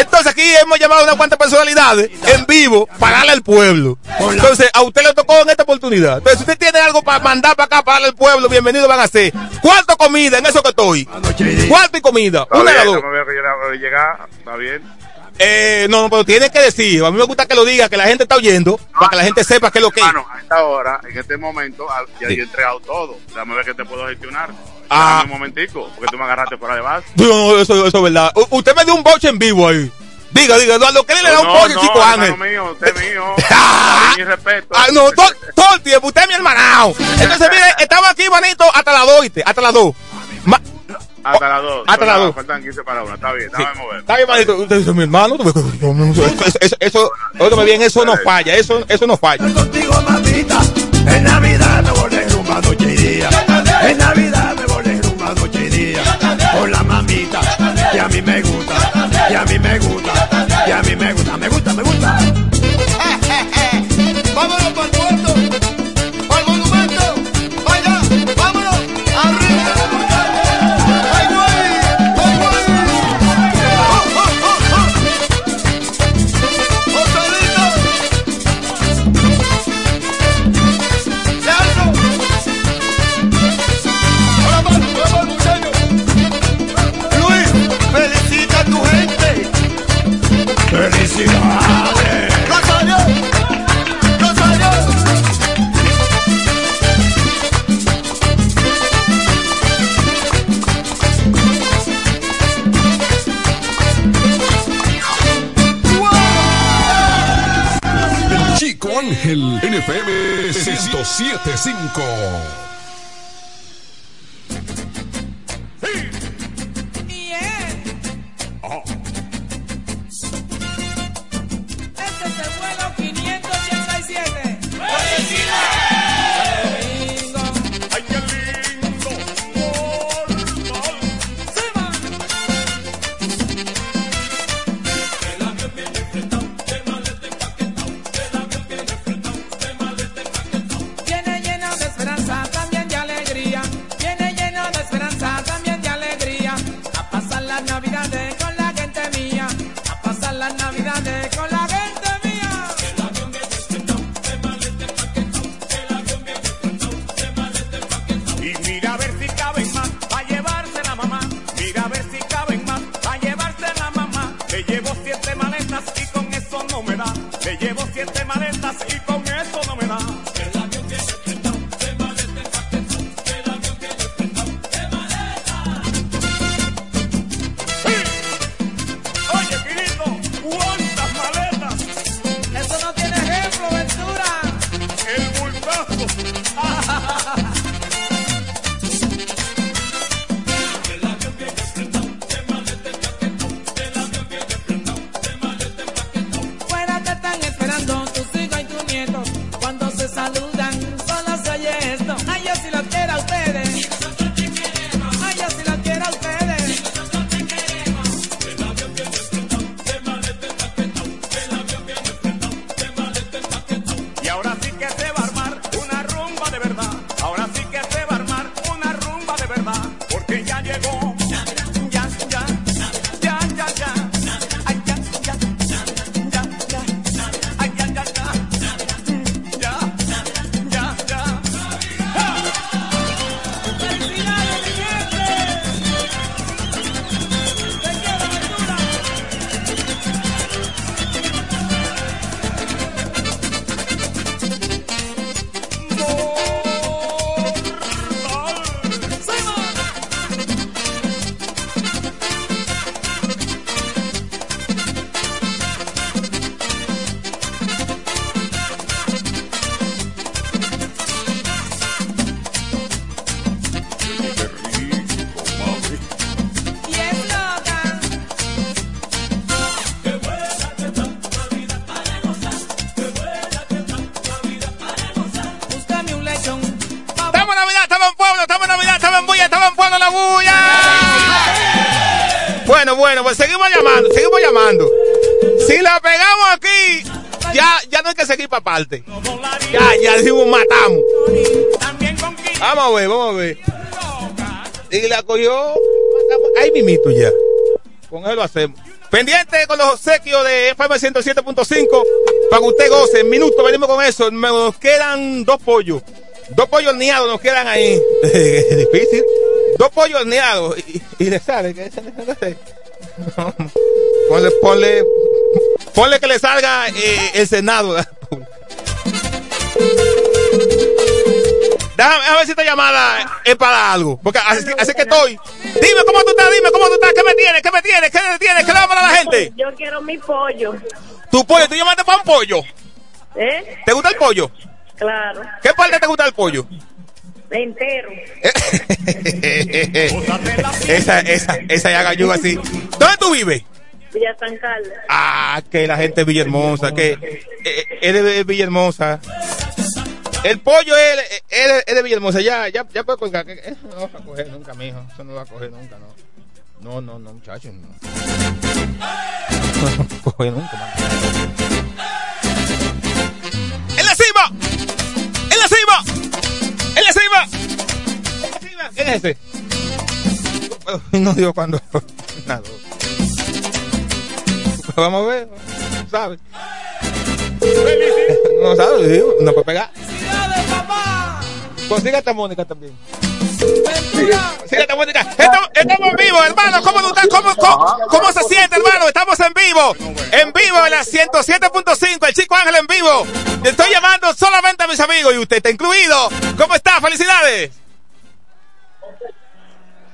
[SPEAKER 8] entonces aquí hemos llamado a unas cuantas personalidades en vivo para darle al pueblo. Entonces, a usted le tocó en esta oportunidad. Entonces, si usted tiene algo para mandar para acá, para darle al pueblo, bienvenido van a ser. ¿Cuánto comida en eso que estoy? ¿Cuánto y comida?
[SPEAKER 13] Está
[SPEAKER 8] Una de las dos.
[SPEAKER 13] no me veo que llegar- llegar, está bien.
[SPEAKER 8] Eh, no, no, pero tiene que decir. A mí me gusta que lo diga, que la gente está oyendo, para que la gente sepa qué es lo que es.
[SPEAKER 13] Hermano, a esta hora, en este momento, ya he entregado todo. Déjame ver qué te puedo gestionar.
[SPEAKER 8] Ah.
[SPEAKER 13] Dame un momentico, porque tú me agarraste fuera de base.
[SPEAKER 8] No, no, eso, eso es verdad. U- usted me dio un boche en vivo ahí. Diga, diga, Eduardo, ¿qué le da un
[SPEAKER 13] no, no,
[SPEAKER 8] chico Ángel?
[SPEAKER 13] mío, usted *laughs* mío.
[SPEAKER 8] Ah.
[SPEAKER 13] Cariño y respeto.
[SPEAKER 8] Ah, no, todo, todo el tiempo, usted es mi hermanao. Entonces, *laughs* mire, estamos aquí, manito, hasta las 2, ¿oíste? Hasta las 2.
[SPEAKER 13] Hasta las dos.
[SPEAKER 8] Hasta las
[SPEAKER 13] Faltan-
[SPEAKER 8] dos.
[SPEAKER 13] Faltan 15 para una, está bien, déjame mover.
[SPEAKER 8] Está bien, manito, usted es mi hermano. Eso, eso, eso, óigame bien, eso no falla, eso, eso no falla.
[SPEAKER 20] contigo, mamita. En Navidad me volé rumba noche y día. En Navidad me volé rumba noche y día. Con la mamita, que a mí me gusta, que a mí me gusta, que a mí me gusta, me gusta, me gusta.
[SPEAKER 9] ¡Rosario!
[SPEAKER 3] Chico Ángel, NFM 1075.
[SPEAKER 21] Llevo siete maletas y con eso no me da. Ya, ya
[SPEAKER 8] decimos matamos. Vamos a ver, vamos a ver. Y la cogió. Ahí mimito ya. Con él lo hacemos. Pendiente con los obsequios de FM 107.5 para que usted goce. En minutos venimos con eso. Nos quedan dos pollos. Dos pollos horneados nos quedan ahí. *laughs* Difícil. Dos pollos horneados. Y, y le sale. que. *laughs* Ponle, ponle, ponle que le salga eh, el Senado. Déjame, déjame ver si esta llamada es para algo. Porque así, así que estoy. Dime cómo tú estás, dime cómo tú estás. ¿Qué me tienes? ¿Qué me tienes? ¿Qué me tienes? ¿Qué le vamos a dar a la gente?
[SPEAKER 22] Yo quiero mi pollo.
[SPEAKER 8] Tu pollo, tú llamaste para un pollo.
[SPEAKER 22] ¿Eh?
[SPEAKER 8] ¿Te gusta el pollo?
[SPEAKER 22] Claro.
[SPEAKER 8] ¿Qué parte te gusta el pollo?
[SPEAKER 22] Entero. *laughs*
[SPEAKER 8] esa, esa, esa ya galluga así. ¿Dónde tú vives?
[SPEAKER 22] Villa San Carlos.
[SPEAKER 8] Ah, que la gente de Villahermosa, que eh, es de Villahermosa. El pollo es, es, es de Villahermosa, ya, ya, ya puedo colgar. Eso no va a coger nunca, mijo. Eso no va a coger nunca, no. No, no, no, muchachos, no. No va a coger nunca, man. ¡En la cima! ¡En la cima! ¡En la cima! ¡En la! ¿Quién es ese? No digo cuándo. *laughs* Nada. Vamos a ver, ¿sabes? No sabes, no puede pegar. Consiga esta Mónica también. Consiga esta Mónica. Estamos, estamos en vivo, hermano. ¿Cómo? ¿Cómo, cómo, cómo se siente, hermano? Estamos en vivo. En vivo en la 107.5. El chico Ángel en vivo. Te estoy llamando solamente a mis amigos y usted está incluido. ¿Cómo está? Felicidades.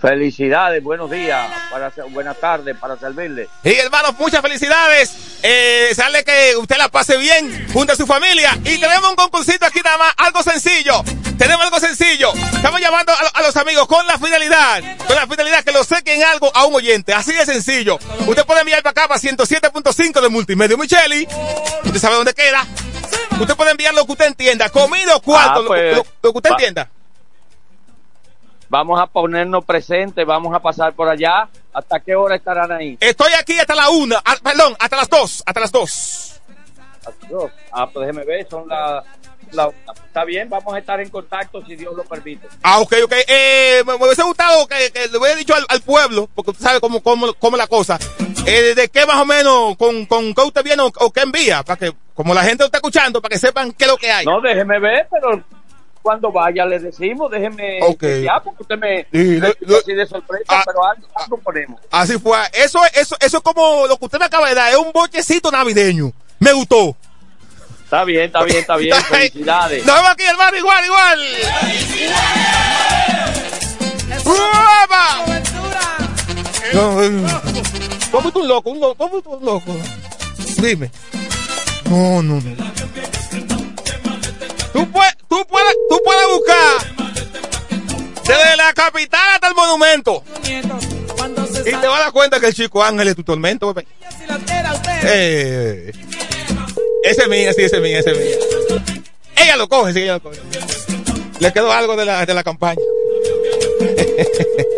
[SPEAKER 23] Felicidades, buenos días, para, buenas tardes, para servirle.
[SPEAKER 8] Y hermanos, muchas felicidades. Eh, sale que usted la pase bien junto a su familia. Y tenemos un concursito aquí nada más, algo sencillo. Tenemos algo sencillo. Estamos llamando a, lo- a los amigos con la finalidad, con la finalidad que lo sequen algo a un oyente. Así de sencillo. Usted puede enviar para acá para 107.5 de Multimedia Micheli. Usted sabe dónde queda. Usted puede enviar lo que usted entienda. Comido, cuarto,
[SPEAKER 23] Ah,
[SPEAKER 8] lo-
[SPEAKER 23] pues,
[SPEAKER 8] lo, lo que usted
[SPEAKER 23] va-
[SPEAKER 8] entienda.
[SPEAKER 23] Vamos a ponernos presentes, vamos a pasar por allá. ¿Hasta qué hora estarán ahí?
[SPEAKER 8] Estoy aquí hasta la una, ah, perdón, hasta las dos, hasta las dos.
[SPEAKER 23] Ah, pues déjeme ver, son las... La, está bien, vamos a estar en contacto si Dios lo permite.
[SPEAKER 8] Ah, ok, ok. Eh, me, me hubiese gustado que, que le hubiera dicho al, al pueblo, porque usted sabe cómo, cómo, cómo es la cosa. Eh, de qué más o menos, con, con qué usted viene o, o qué envía, para que, como la gente lo está escuchando, para que sepan qué es lo que hay.
[SPEAKER 23] No, déjeme ver, pero cuando vaya le decimos, déjeme
[SPEAKER 8] Ok.
[SPEAKER 23] ya, porque usted me
[SPEAKER 8] Sí,
[SPEAKER 23] me
[SPEAKER 8] lo-
[SPEAKER 23] puso así de sorpresa,
[SPEAKER 8] Ah,
[SPEAKER 23] pero algo, algo ponemos.
[SPEAKER 8] Así fue. Eso, eso, eso es como lo que usted me acaba de dar, es un bochecito navideño. Me gustó.
[SPEAKER 23] Está bien, está bien, está bien. *laughs* Felicidades.
[SPEAKER 8] Nos vemos aquí, hermano, igual, igual. No, eh, ¿Cómo tú un loco? Un loco? ¿Cómo tú un loco? Dime. No, no, no. Tú puedes, tú puedes, tú puedes buscar desde la capital hasta el monumento. Y te vas a dar cuenta que el chico Ángel es tu tormento, bebé. Eh, ese es mía, sí, ese es mía, ese es mía. Ella lo coge, sí, ella lo coge. Le quedó algo de la, de la campaña. *laughs*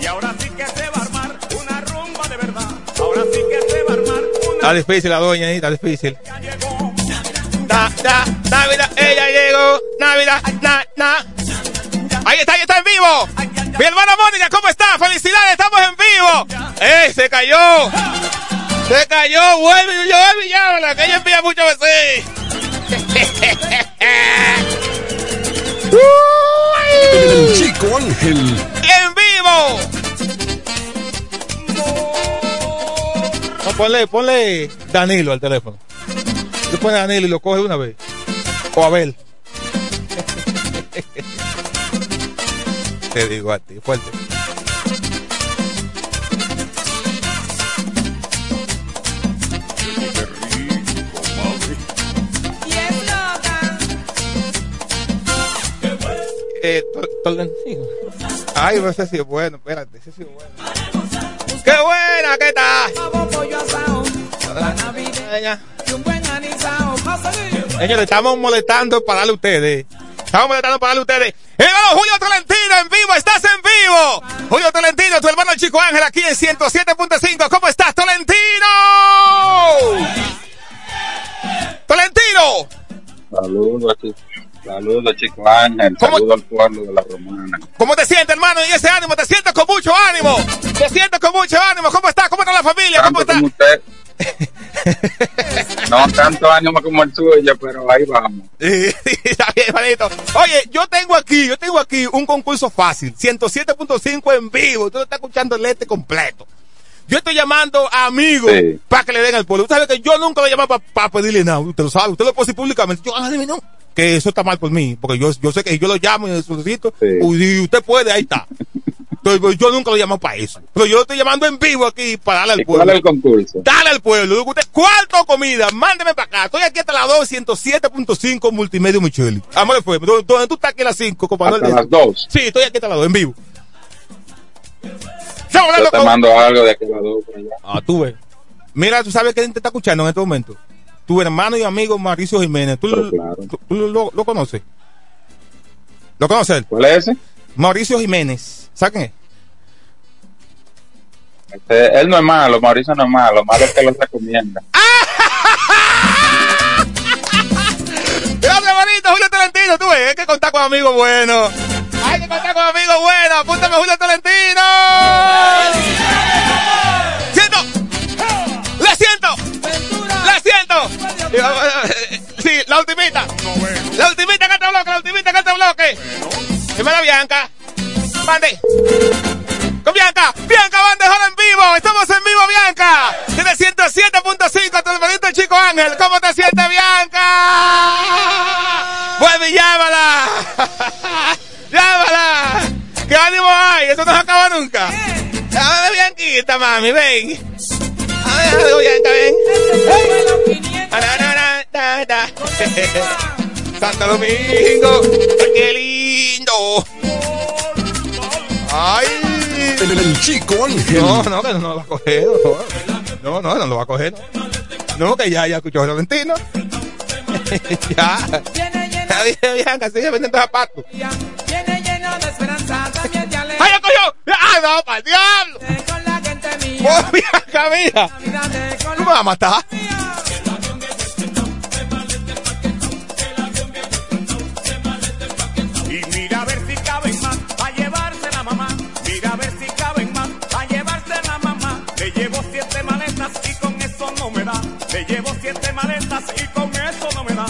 [SPEAKER 21] Y ahora sí que se va a armar una rumba de verdad. Ahora sí que se va a armar una
[SPEAKER 8] Está difícil la doña ahí, está difícil. Da, da, Navidad, ella llegó. Navidad, na, na. Ahí está, ahí está en vivo. Mi hermana Mónica, ¿cómo está? Felicidades, estamos en vivo. ¡Eh, se cayó! Se cayó, vuelve, yo vuelve ya, que ella envía mucho veces. *laughs*
[SPEAKER 3] El chico Ángel.
[SPEAKER 8] ¡En vivo! No, ponle, ponle Danilo al teléfono. Tú pones Danilo y lo coge una vez. O Abel. Te digo a ti, fuerte. Eh, Tol- Tolentino. Ay, no sé si es bueno, espérate, ese sí es bueno. ¡Qué buena que está! Señores, estamos molestando para darle a ustedes. Estamos molestando para darle a ustedes. Hermano Julio Tolentino en vivo, estás en vivo. Julio Tolentino, tu hermano el chico Ángel aquí en 107.5. ¿Cómo estás, Tolentino? Tolentino.
[SPEAKER 24] Saludos, chico. Saludos, chico Ángel. Saludos al pueblo de la Romana.
[SPEAKER 8] ¿Cómo te sientes, hermano? Y ese ánimo, te siento con mucho ánimo. Te siento con mucho ánimo. ¿Cómo estás? ¿Cómo está la familia? ¿Cómo está?
[SPEAKER 24] Como usted. *laughs* *laughs* no tanto ánimo como el suyo, pero ahí vamos. *laughs*
[SPEAKER 8] Está bien, hermanito. Oye, yo tengo aquí, yo tengo aquí un concurso fácil. 107.5 en vivo. Tú lo estás escuchando el este completo. Yo estoy llamando a amigos
[SPEAKER 24] Sí.
[SPEAKER 8] para que le den al pueblo. Usted sabe que yo nunca lo llamo para pedirle nada. Usted lo sabe. Usted lo puede decir públicamente. Yo, ah, dime, no. Que eso está mal por mí. Porque yo, yo sé que yo lo llamo y le solicito. Y usted puede, ahí está. Yo nunca lo llamo para eso. Pero yo lo estoy llamando en vivo aquí para darle al
[SPEAKER 24] ¿Y
[SPEAKER 8] pueblo.
[SPEAKER 24] es el concurso?
[SPEAKER 8] Dale al pueblo. Usted, ¿Cuarto comida? Mándeme para acá. Estoy aquí hasta las 2, 107.5 Multimedia Micheli. Amor, fue. ¿Dónde, tú estás aquí a las 5, compañero?
[SPEAKER 24] Hasta las 2.
[SPEAKER 8] Sí, estoy aquí hasta las 2, en vivo.
[SPEAKER 24] Yo te mando algo de aquel lado por allá.
[SPEAKER 8] Ah, tú ves. Mira, tú sabes quién te está escuchando en este momento. Tu hermano y amigo Mauricio Jiménez. ¿Tú,
[SPEAKER 24] Pero claro.
[SPEAKER 8] tú- tú lo, lo conoces? ¿Lo conoces?
[SPEAKER 24] ¿Cuál es ese?
[SPEAKER 8] Mauricio Jiménez. ¿Sabes quién es?
[SPEAKER 24] Este, él no es malo, Mauricio no es malo. Lo malo es que lo recomienda. *laughs*
[SPEAKER 8] Gracias, hermanito. Julio Tolentino. Tú ves, hay que contar con amigos buenos. Hay que contar con amigos buenos. Apúntame, Julio Tolentino. Siento. Le siento. Le siento. Sí, la ultimita. La ultimita que este bloque, la ultimita que este bloque. Primera Bianca. Mande. Con Bianca. Bianca Bandejón en vivo. Estamos en vivo, Bianca. Desde 107.5. Tu hermanito chico Ángel. ¿Cómo te sientes, Bianca? Vuelve y llámala. *laughs* llámala. ¿Qué ánimo hay? Eso no se acaba nunca. Dame Bianquita, mami, ven. A ver, Bianca, ven. *laughs* Santo Domingo. Qué lindo. Ay.
[SPEAKER 3] El, el chico Ángel.
[SPEAKER 8] No, no, que no lo va a coger. No, no, no, no lo va a coger. No, que ya, ya escuchó a Valentino. *laughs* ya. Ya dije, Bianca, sigue vendiendo zapatos.
[SPEAKER 25] Viene lleno de esperanza, también de alegría.
[SPEAKER 8] ¡Ay, ya cogió! ¡Ah, no, para el diablo!
[SPEAKER 25] Con la gente mía.
[SPEAKER 8] ¡Oh, Bianca, mira! ¿Tú me vas a matar?
[SPEAKER 21] Me da. Le llevo siete maletas y con eso no me da.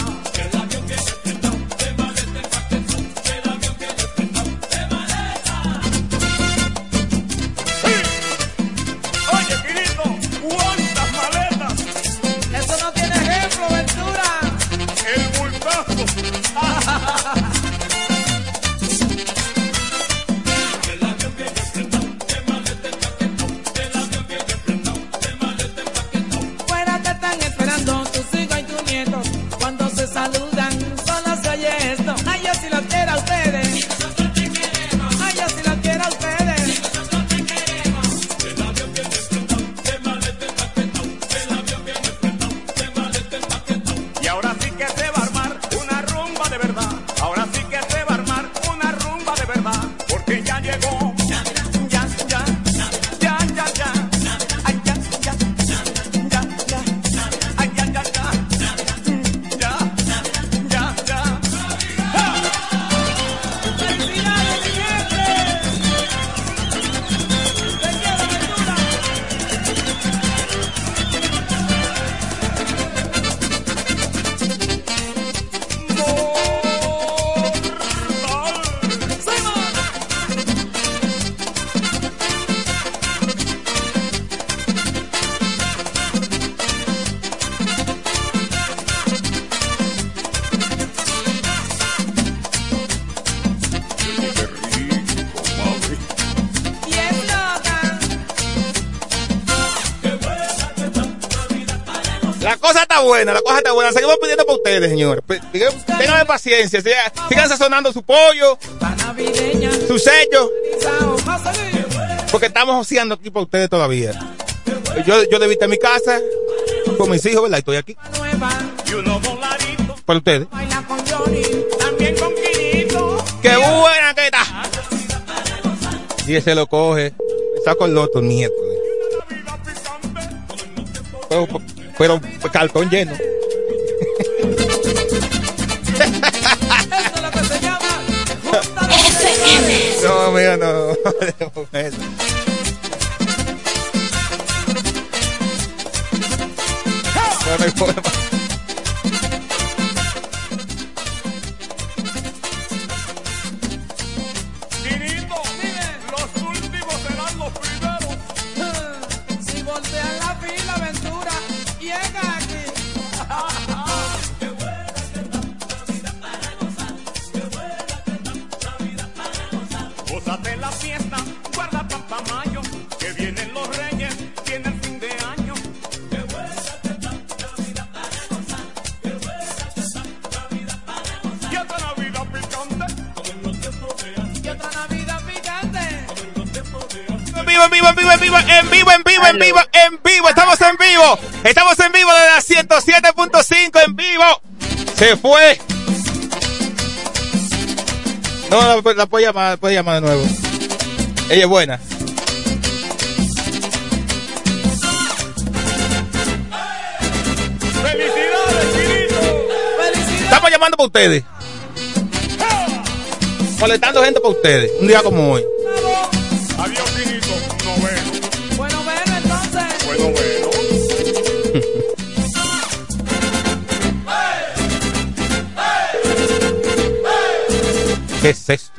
[SPEAKER 1] Buena, la cosa está buena. Seguimos pidiendo para ustedes, señores. Ténganme paciencia. siga- Sigan sazonando su pollo, su sello. Porque estamos haciendo aquí para ustedes todavía. Yo, yo debí en mi casa con mis hijos, ¿verdad? Y estoy aquí para ustedes.
[SPEAKER 25] con con.
[SPEAKER 1] ¡Qué buena que está! Y ese lo coge. Me saco el miércoles. Pero, pero cartón lleno. No, amigo, no. Eso. No, no hay forma. Se fue. No, la, la puede llamar, la puede llamar de nuevo. Ella es buena.
[SPEAKER 25] ¡Felicidades, Quinito!
[SPEAKER 1] Estamos llamando para ustedes. Colectando gente para ustedes. Un día como hoy. ¿Qué es esto?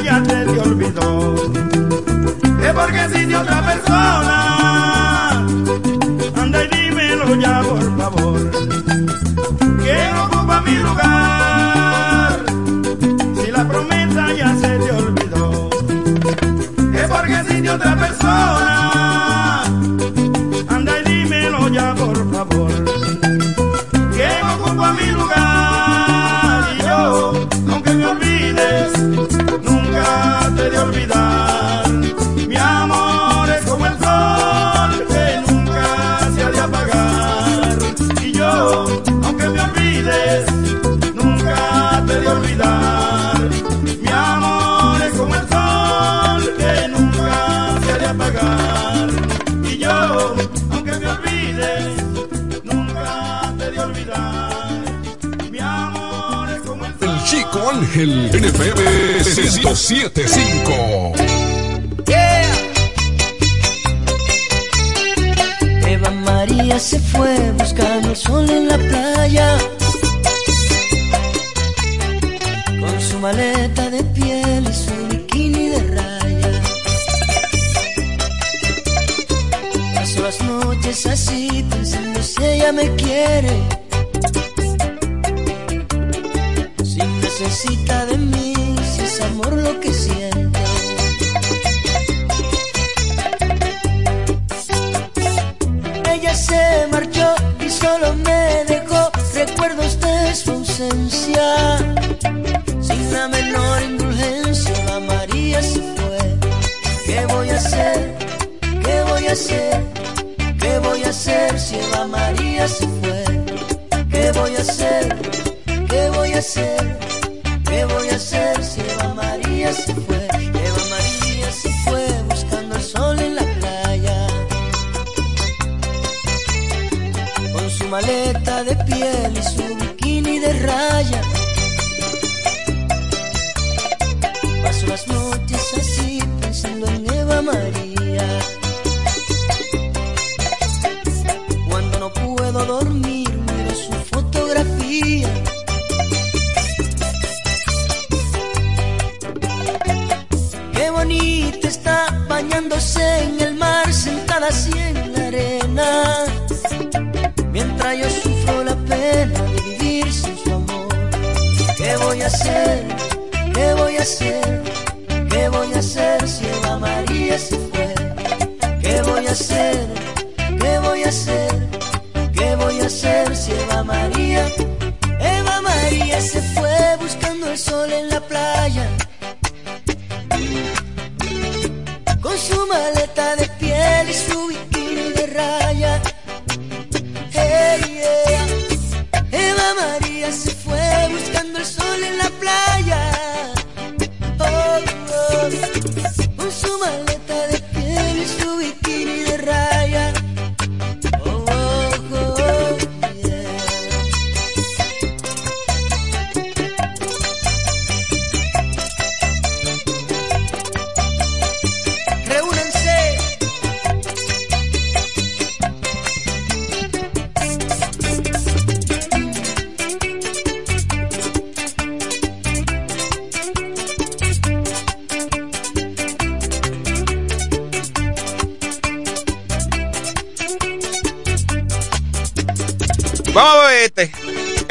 [SPEAKER 26] Ya te te olvidó es porque existe otra persona anda y dímelo ya por favor ¿Quién ocupa mi lugar? Si la promesa ya se te olvidó, es porque existe otra persona.
[SPEAKER 16] 1075. Yeah.
[SPEAKER 20] Eva María se fue buscando el sol en la playa. Con su maleta de piel y su bikini de raya. Paso las noches así pensando si ella me quiere.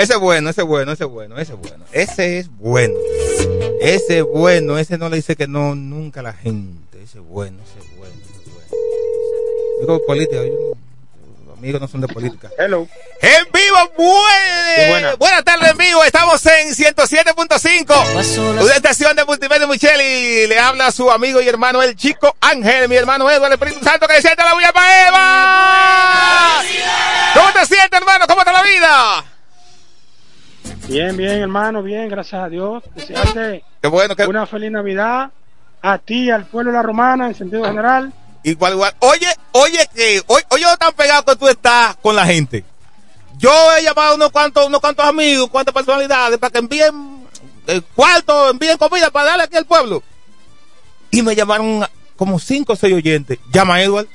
[SPEAKER 8] Ese es bueno, ese es bueno, ese es bueno, ese es bueno. Ese es bueno. Ese es bueno, ese no le dice que no nunca a la gente. Ese es bueno, ese es bueno, ese es bueno. Digo política, yo no- los amigos no son de política.
[SPEAKER 27] Hello.
[SPEAKER 8] En vivo, buena. buenas tardes en vivo, estamos en 107.5, una estación de multimedia Micheli, le habla su amigo y hermano el chico Ángel, mi hermano Eduardo, el Espíritu Santo, que le siente la bulla para Eva. ¿Cómo te sientes, hermano? ¿Cómo está la vida?
[SPEAKER 27] Bien, bien, hermano, bien, gracias a Dios. Desearte
[SPEAKER 8] Qué bueno que...
[SPEAKER 27] una feliz Navidad a ti, al pueblo de la Romana, en sentido general.
[SPEAKER 8] Igual, igual. Oye, oye, que, oye, oye, lo tan pegado que tú estás con la gente. Yo he llamado a unos cuantos, unos cuantos amigos, cuantas personalidades para que envíen el cuarto, envíen comida para darle aquí al pueblo. Y me llamaron como cinco o seis oyentes. Llama a Edward.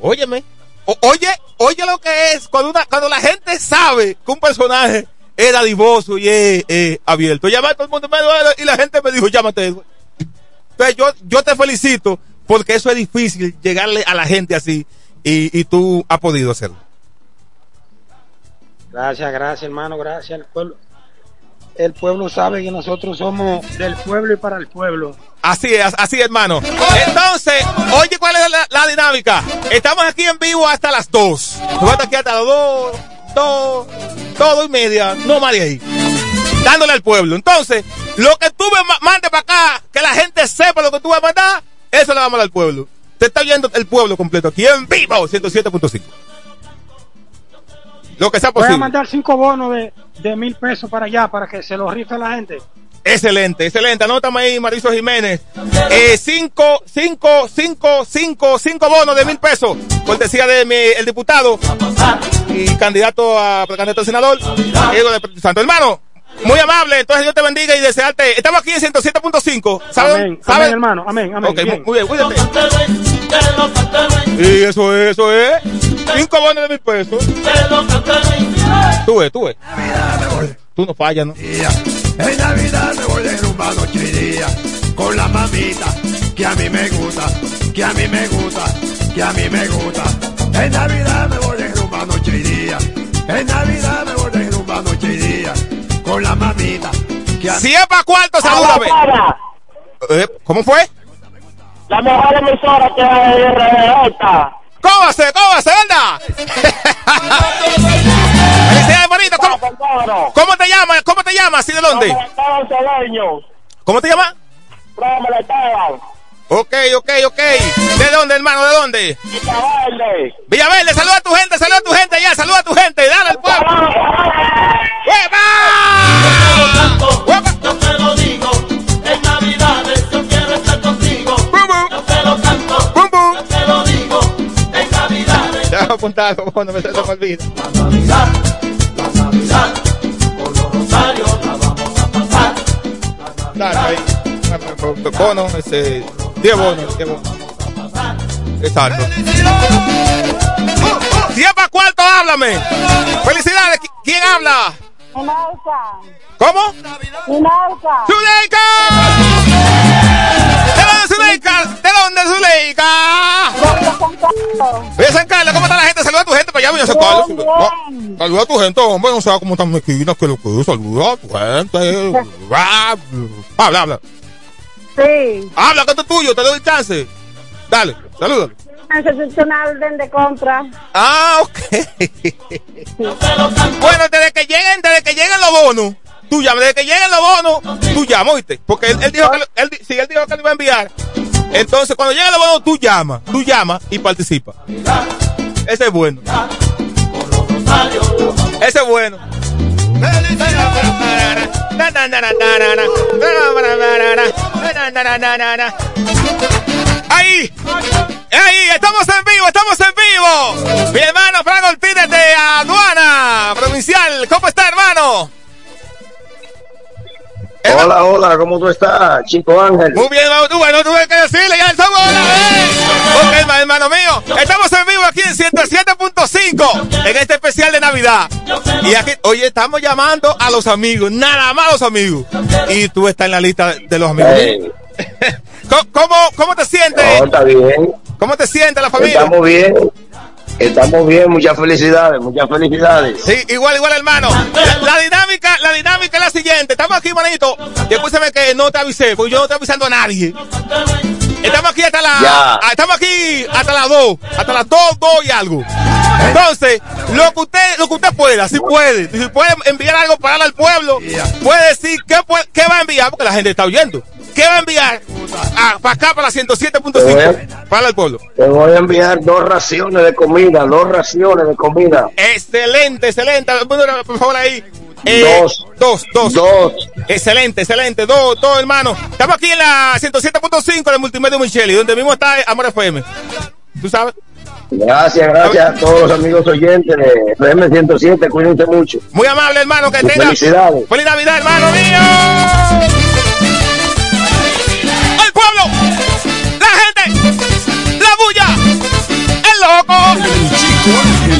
[SPEAKER 8] Óyeme. O- oye, oye lo que es cuando una, cuando la gente sabe que un personaje es dadivoso y es, es abierto. Llama a todo el mundo me duele, y la gente me dijo, llámate. Entonces yo, yo te felicito porque eso es difícil, llegarle a la gente así y, y tú has podido hacerlo.
[SPEAKER 27] Gracias, gracias, hermano, gracias. El pueblo, el pueblo sabe que nosotros somos del pueblo y para el pueblo.
[SPEAKER 8] Así es, así es, hermano. Entonces, oye, ¿cuál es la, la dinámica? Estamos aquí en vivo hasta las 2. Nos vamos aquí hasta las 2, 2, 2 y media, no más de ahí. Dándole al pueblo. Entonces, lo que tú me ma- mandes para acá, que la gente sepa lo que tú vas a mandar, eso le vamos a dar al pueblo. Te está viendo el pueblo completo aquí en vivo, 107.5. Lo que sea
[SPEAKER 27] Voy a
[SPEAKER 8] posible.
[SPEAKER 27] mandar cinco bonos de, de mil pesos para allá, para que se lo rife la gente.
[SPEAKER 8] Excelente, excelente. Anótame ahí, Mauricio Jiménez. Eh, cinco, cinco, cinco, cinco, cinco bonos de mil pesos. Cortesía de mi, el diputado y candidato a candidato a senador, Diego de Santo. Hermano, muy amable. Entonces Dios te bendiga y desearte. Estamos aquí en 107.5. ¿Sabes?
[SPEAKER 27] Amén,
[SPEAKER 8] ¿Sabes?
[SPEAKER 27] amén, hermano, amén, amén.
[SPEAKER 8] Ok,
[SPEAKER 27] bien.
[SPEAKER 8] muy bien, cuídate. Y eso es, eso es. Cinco bonos de mil pesos. Tú ves, tú ves. Tú no fallas, ¿no?
[SPEAKER 20] En Navidad me voy de rumba noche y día con la mamita que a mí me gusta, que a mí me gusta, que a mí me gusta. En Navidad me voy de rumba noche y día. En Navidad me voy de rumba noche y día con la mamita que a
[SPEAKER 8] Si es pa' cuarto, salúdame. Eh, ¿Cómo fue?
[SPEAKER 18] La mejor emisora que hay *laughs* de esta.
[SPEAKER 8] ¿Cómo se, cómo se, verdad? Felicidades, hermanito. ¿Cómo, ¿Cómo te llamas? ¿Cómo te llamas? ¿Y de dónde? ¿Cómo te llamas? Ok, ok, ok. ¿De dónde, hermano? ¿De dónde?
[SPEAKER 18] Villaverde.
[SPEAKER 8] Villaverde, saluda a tu gente, saluda a tu gente allá, saluda a tu gente, dale al pueblo.
[SPEAKER 6] Yo te
[SPEAKER 8] A como no me, se me olvida. Dale, ahí. Bono, ese. 10 bonos, 10 bonos. Exacto. Si es para cuarto, háblame. Felicidades. ¿Qui- ¿Quién habla? ¿Cómo? ¡Zuleika! ¿De dónde Zuleika? ¿De dónde Zuleika? Oye, San Carlos, ¿cómo está la gente? Saluda a tu gente para allá, Villa San Carlos. Ah, Saluda a tu gente, hombre. No sabes cómo están mezquinas que lo que saluda a tu gente. *laughs* Ah, Habla, habla.
[SPEAKER 22] Sí.
[SPEAKER 8] Habla, que esto es tuyo, te doy chance. Dale, salúdalo.
[SPEAKER 22] Necesito una orden de compra.
[SPEAKER 8] Ah, ok. *laughs* bueno, desde que lleguen, desde que lleguen los bonos, tú llamas, desde que lleguen los bonos, tú llamas, ¿oíste? Porque él, él dijo que, lo- él, sí, él dijo que lo iba a enviar. Entonces, cuando lleguen los bonos, tú llamas, tú llamas y participas. Ese es bueno. Ese es bueno. Ahí, ahí, estamos en vivo, estamos en vivo. Mi hermano Frank Ortiz de Aduana Provincial. ¿Cómo está, hermano?
[SPEAKER 28] Hola, hola, ¿cómo tú estás, Chico Ángel?
[SPEAKER 8] Muy bien, hermano. Tú, bueno, tuve que decirle ya estamos ahora, ¿eh? Ok, hermano, mío. Estamos en vivo aquí en 107.5 en este especial de Navidad. Y aquí, oye, estamos llamando a los amigos, nada más a los amigos. Y tú estás en la lista de los amigos.
[SPEAKER 28] Hey. *laughs*
[SPEAKER 8] ¿Cómo, cómo, cómo te sientes?
[SPEAKER 28] No, está bien.
[SPEAKER 8] ¿Cómo te sientes la familia?
[SPEAKER 28] Estamos bien. Estamos bien, muchas felicidades, muchas felicidades.
[SPEAKER 8] Sí, igual, igual, hermano. La, dinámica, la dinámica es la siguiente. Estamos aquí, manito. Y escúchame que no te avisé, porque yo no estoy avisando a nadie. Estamos aquí hasta la,
[SPEAKER 28] Ya.
[SPEAKER 8] ah, estamos aquí hasta las 2, hasta las 2, 2 y algo. Entonces, lo que usted, lo que usted pueda, si puede, si puede enviar algo para al pueblo, puede decir qué, qué va a enviar, porque la gente está oyendo. ¿Qué va a enviar Ah, para acá, para la 107.5, para al pueblo?
[SPEAKER 28] Te voy a enviar dos raciones de comida, dos raciones de comida.
[SPEAKER 8] Excelente, excelente. Por favor, ahí. Eh,
[SPEAKER 28] Dos.
[SPEAKER 8] Dos, dos.
[SPEAKER 28] Dos.
[SPEAKER 8] Excelente, excelente. Dos, dos, hermano. Estamos aquí en la 107.5 de Multimedia Micheli, donde mismo está Amor FM. ¿Tú sabes?
[SPEAKER 28] Gracias, gracias a todos los amigos oyentes de FM 107, cuídense mucho.
[SPEAKER 8] Muy amable, hermano, que
[SPEAKER 28] Y
[SPEAKER 8] tenga.
[SPEAKER 28] felicidades.
[SPEAKER 8] ¡Feliz Navidad, hermano mío! ¡El pueblo! ¡La gente! ¡La bulla! ¡El loco! ¡Uh! No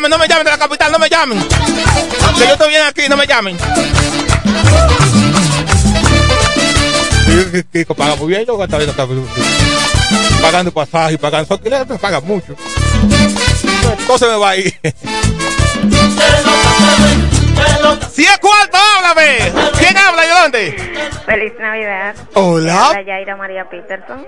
[SPEAKER 8] llamen, no me llamen de la capital, no me llamen. Que yo estoy bien aquí, no me llamen. Kiko paga muy bien, yo está bien acá, pagando pasaje pagando su alquiler, paga mucho. Entonces me va a ir. Si es cuarto, háblame. ¿Quién habla y de dónde?
[SPEAKER 22] Feliz Navidad.
[SPEAKER 8] Hola.
[SPEAKER 22] Habla Yaira María Peterson.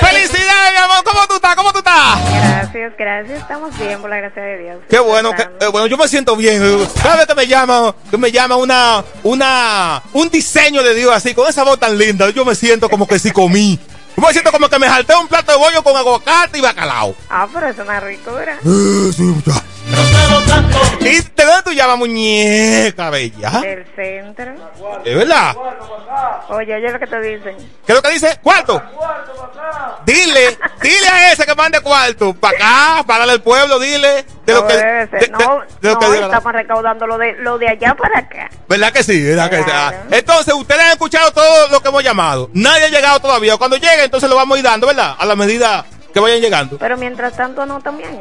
[SPEAKER 8] ¡Felicidades, mi amor! ¿Cómo tú estás? ¿Cómo tú estás?
[SPEAKER 22] Gracias, gracias. Estamos bien, por la gracia de Dios.
[SPEAKER 8] Qué bueno, que, eh, bueno, yo me siento bien. Cada vez que me llama, que me llama una, una, un diseño de Dios así, con esa voz tan linda, yo me siento como que sí comí. me siento como que me salté un plato de bollo con aguacate y bacalao.
[SPEAKER 22] Ah, pero es una ricura.
[SPEAKER 8] Eh, sí. ¿Y de dónde tú llamas, muñeca bella?
[SPEAKER 22] Del centro.
[SPEAKER 8] ¿Es verdad?
[SPEAKER 22] Oye, oye lo que te dicen.
[SPEAKER 8] ¿Qué es lo que dice? ¿Cuarto? Dile, dile a ese que mande cuarto. Para acá, para darle al pueblo, dile. De lo
[SPEAKER 22] No
[SPEAKER 8] que,
[SPEAKER 22] debe ser.
[SPEAKER 8] de- de-
[SPEAKER 22] no,
[SPEAKER 8] de lo que
[SPEAKER 22] no, estamos recaudando lo de, lo de allá para acá.
[SPEAKER 8] ¿Verdad que sí? ¿Verdad que sí? Ah, Entonces, ustedes han escuchado todo lo que hemos llamado. Nadie ha llegado todavía. Cuando llegue, entonces lo vamos a ir dando, ¿verdad? A la medida que vayan llegando.
[SPEAKER 22] Pero mientras tanto no también.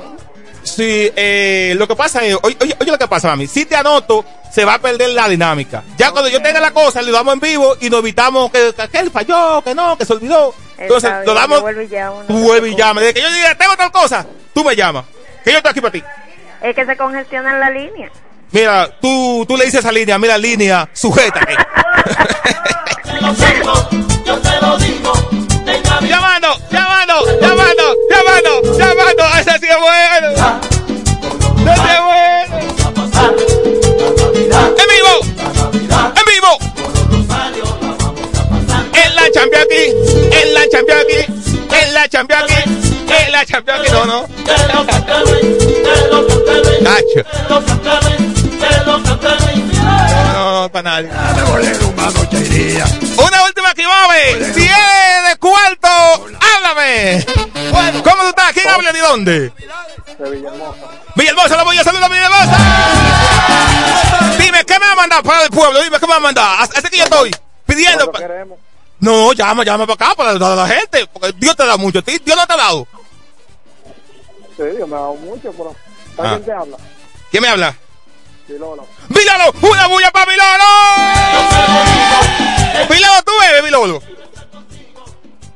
[SPEAKER 8] Sí, eh, lo que pasa es, oye, oye, oye lo que pasa, mami. Si te anoto, se va a perder la dinámica. Ya cuando yo tenga la cosa, le damos en vivo y nos evitamos que, que aquel falló, que no, que se olvidó. Entonces,
[SPEAKER 22] Está
[SPEAKER 8] lo damos,
[SPEAKER 22] yo vuelvo y llamo, no
[SPEAKER 8] tú vuelves y. Desde que yo diga, tengo tal cosa, tú me llamas. Que yo estoy aquí para ti.
[SPEAKER 22] Es que se congestiona la línea.
[SPEAKER 8] Mira, tú, tú le dices a esa línea, mira, línea, sujétate. *laughs* champion aquí, en la champion aquí. No, no. Nacho. No, no, para nadie. Una última mami. Si es de cuarto, háblame. ¿Cómo tú estás? ¿Quién habla de dónde? Villahermosa, la voy a saludar a Villahermosa. Dime, ¿qué me va a mandar para el pueblo? Dime, ¿qué me va a mandar? Así que yo estoy pidiendo. pa- No, llama, llama para acá, para dar a la gente. Porque Dios te da mucho. ¿Ti- Dios no te ha dado.
[SPEAKER 29] Sí, yo me ha dado mucho, pero.
[SPEAKER 8] Ah.
[SPEAKER 29] ¿Alguien te habla?
[SPEAKER 8] ¿Quién me habla?
[SPEAKER 29] Sí, Lola.
[SPEAKER 8] ¡Vilolo! ¡Una bulla para Vilolo! Vilolo, tú bebes, Vilolo.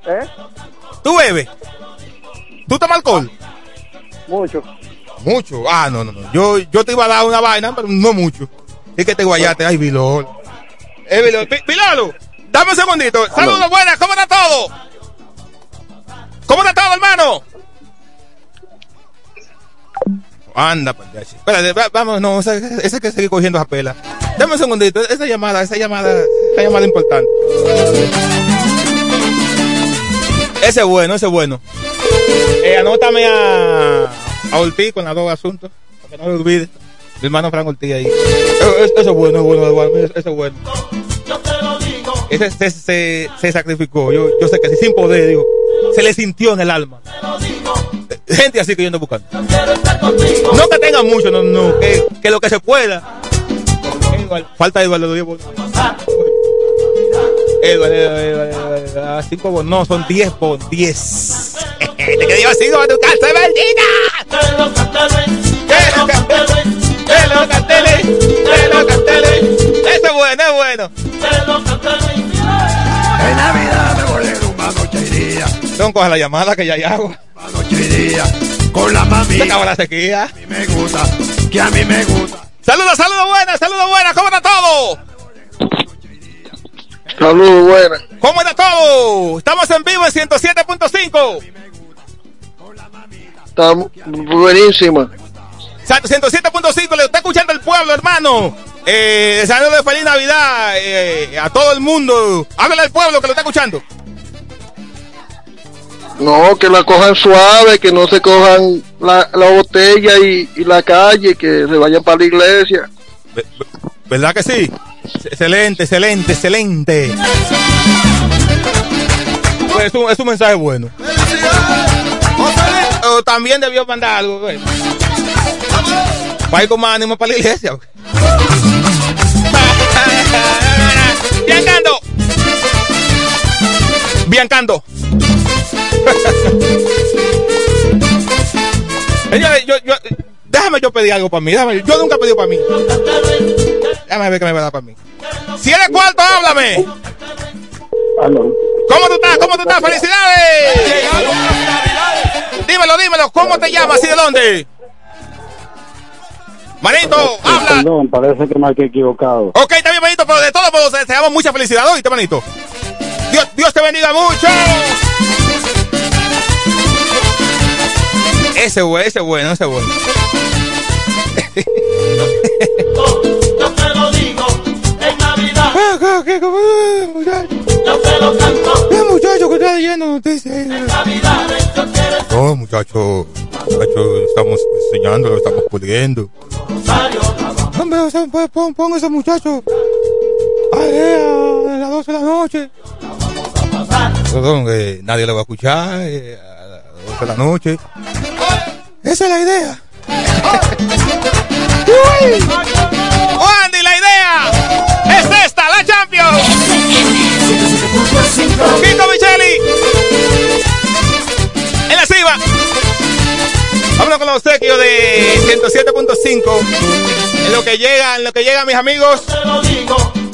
[SPEAKER 29] ¿Eh?
[SPEAKER 8] ¿Tú bebes? ¿Tú tomas alcohol?
[SPEAKER 29] Mucho.
[SPEAKER 8] Mucho. Ah, no, no, no. Yo, yo te iba a dar una vaina, pero no mucho. Es que te guayaste. Ay, Vilolo. Eh, Vilolo. Vi- Vilolo, dame un segundito. Saludos, buenas. ¿Cómo está todo? ¿Cómo está todo, hermano? Anda, pues ya, sí. Espérate, va- vamos, no, esa, esa que seguir cogiendo esa pela. Dame un segundito, esa llamada, esa llamada, esa llamada importante. Ese es bueno, ese es bueno. Eh, anótame a, a Ortiz con los dos asuntos, para que no me olvide. Mi hermano Frank Ortiz ahí. Eso, eso- eso es bueno, es bueno, es bueno, eso es bueno. Ese se, se, se sacrificó, yo, yo sé que sin poder, digo, se le sintió en el alma. Gente así que yo ando buscando. No que tenga mucho, no, no, que, que lo que se pueda. Falta Eduardo, ah, cinco bonos, no, son diez por diez. Te que digo cinco para tu casa, maldita. De los carteles, de los carteles. Eso es bueno, es bueno.
[SPEAKER 20] En Navidad me volé una noche y día,
[SPEAKER 8] Don, coge la llamada que ya hay agua.
[SPEAKER 20] noche y día, con la mami.
[SPEAKER 8] Se acabó la sequía.
[SPEAKER 20] A mí me gusta, que a mí me gusta.
[SPEAKER 8] Saludos, saludos buenas, saludos buenas. ¿Cómo está todo?
[SPEAKER 30] Saludos, buenas.
[SPEAKER 8] ¿Cómo está todo? Estamos en vivo en 107.5.
[SPEAKER 30] Está buenísima.
[SPEAKER 8] Exacto, 107.5, le está escuchando el pueblo, hermano. Eh, deseándole feliz Navidad eh, a todo el mundo. Háblale al pueblo que lo está escuchando.
[SPEAKER 30] No, que la cojan suave, que no se cojan la, la botella y, y la calle, que se vayan para la iglesia.
[SPEAKER 8] ¿Verdad que sí? Excelente, excelente, excelente. Pues es, un, es un mensaje bueno. O también debió mandar algo. güey. Para ir con más ánimo para la iglesia. Biancando. Biancando. *laughs* Yo, yo, déjame yo pedir algo para mí. Déjame, yo nunca he pedido para mí. Déjame ver qué me va a dar para mí. Si eres cuarto, háblame. ¿Cómo tú estás? ¿Cómo tú estás? ¡Felicidades! Dímelo, dímelo. ¿Cómo te llamas y de dónde? Manito, habla.
[SPEAKER 31] Perdón, parece que me he equivocado.
[SPEAKER 8] Ok, está bien, manito, pero de todos modos te damos mucha felicidad. Oíste, manito. Dios, Dios te bendiga mucho. Ese bueno, ese bueno, ese bueno.
[SPEAKER 6] Yo te lo digo en Navidad.
[SPEAKER 8] ¿Qué, qué, qué, muchacho?
[SPEAKER 6] Yo te lo canto.
[SPEAKER 8] ¿Qué muchacho que está leyendo noticias. No, muchachos, muchachos, estamos enseñando, lo estamos pudiendo. Hombre, o sea, pues, pon, pon ese muchacho ahí a las 12 de la noche. Perdón, eh, nadie le va a escuchar eh, a las 12 de la noche. Esa es la idea. *laughs* Uy. Oh, Andy, la idea es esta, la Champions. Kiko Micheli. En la cima. Vámonos con los obsequios de 107.5. En lo que llega, en lo que llega, mis amigos.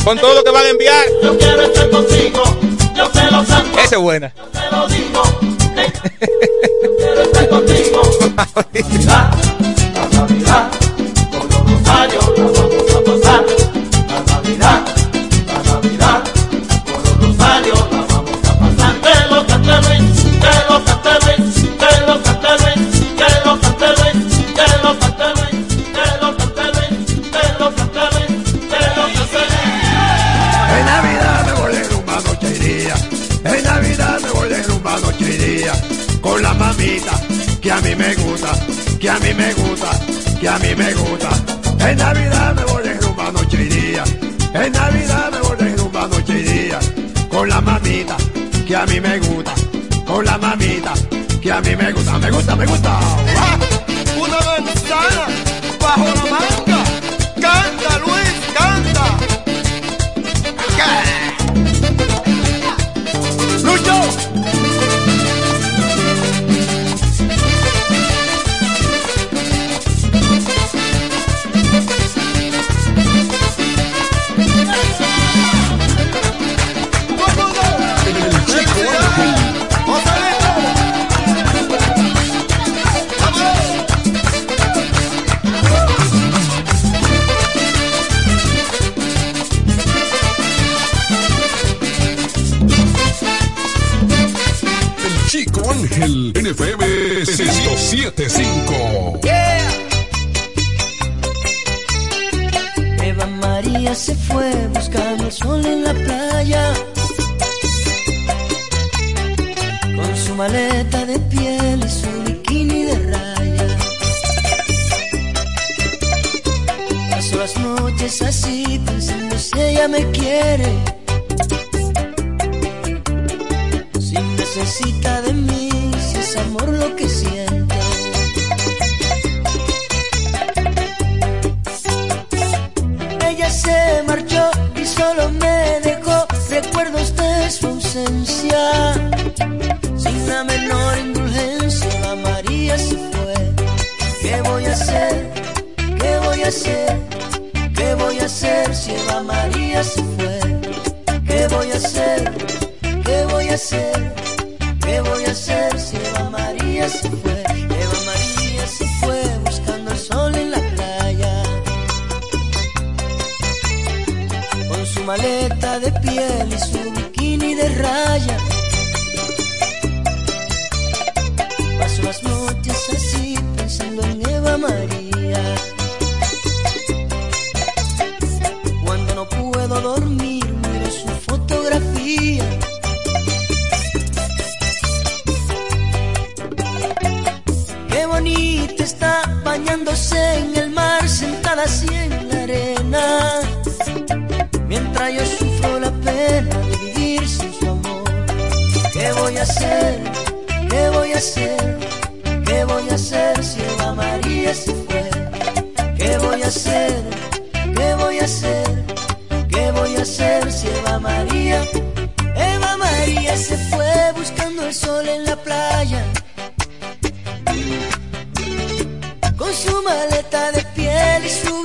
[SPEAKER 8] Con todo lo que van a enviar.
[SPEAKER 6] Yo quiero estar contigo, yo te lo santo,
[SPEAKER 8] Esa es buena.
[SPEAKER 6] te lo digo. Quiero estar contigo. *laughs*
[SPEAKER 20] me gusta, que a mí me gusta, que a mí me gusta. En Navidad me voy de rumba noche y día. En Navidad me voy de rumba noche y día. Con la mamita que a mí me gusta, con la mamita que a mí me gusta, me gusta, me gusta.
[SPEAKER 32] Hacer? ¿Qué voy a hacer? ¿Qué voy a hacer si Eva María se fue? ¿Qué voy a hacer? ¿Qué voy a hacer? ¿Qué voy a hacer si Eva María? Eva María se fue buscando el sol en la playa. Con su maleta de piel y su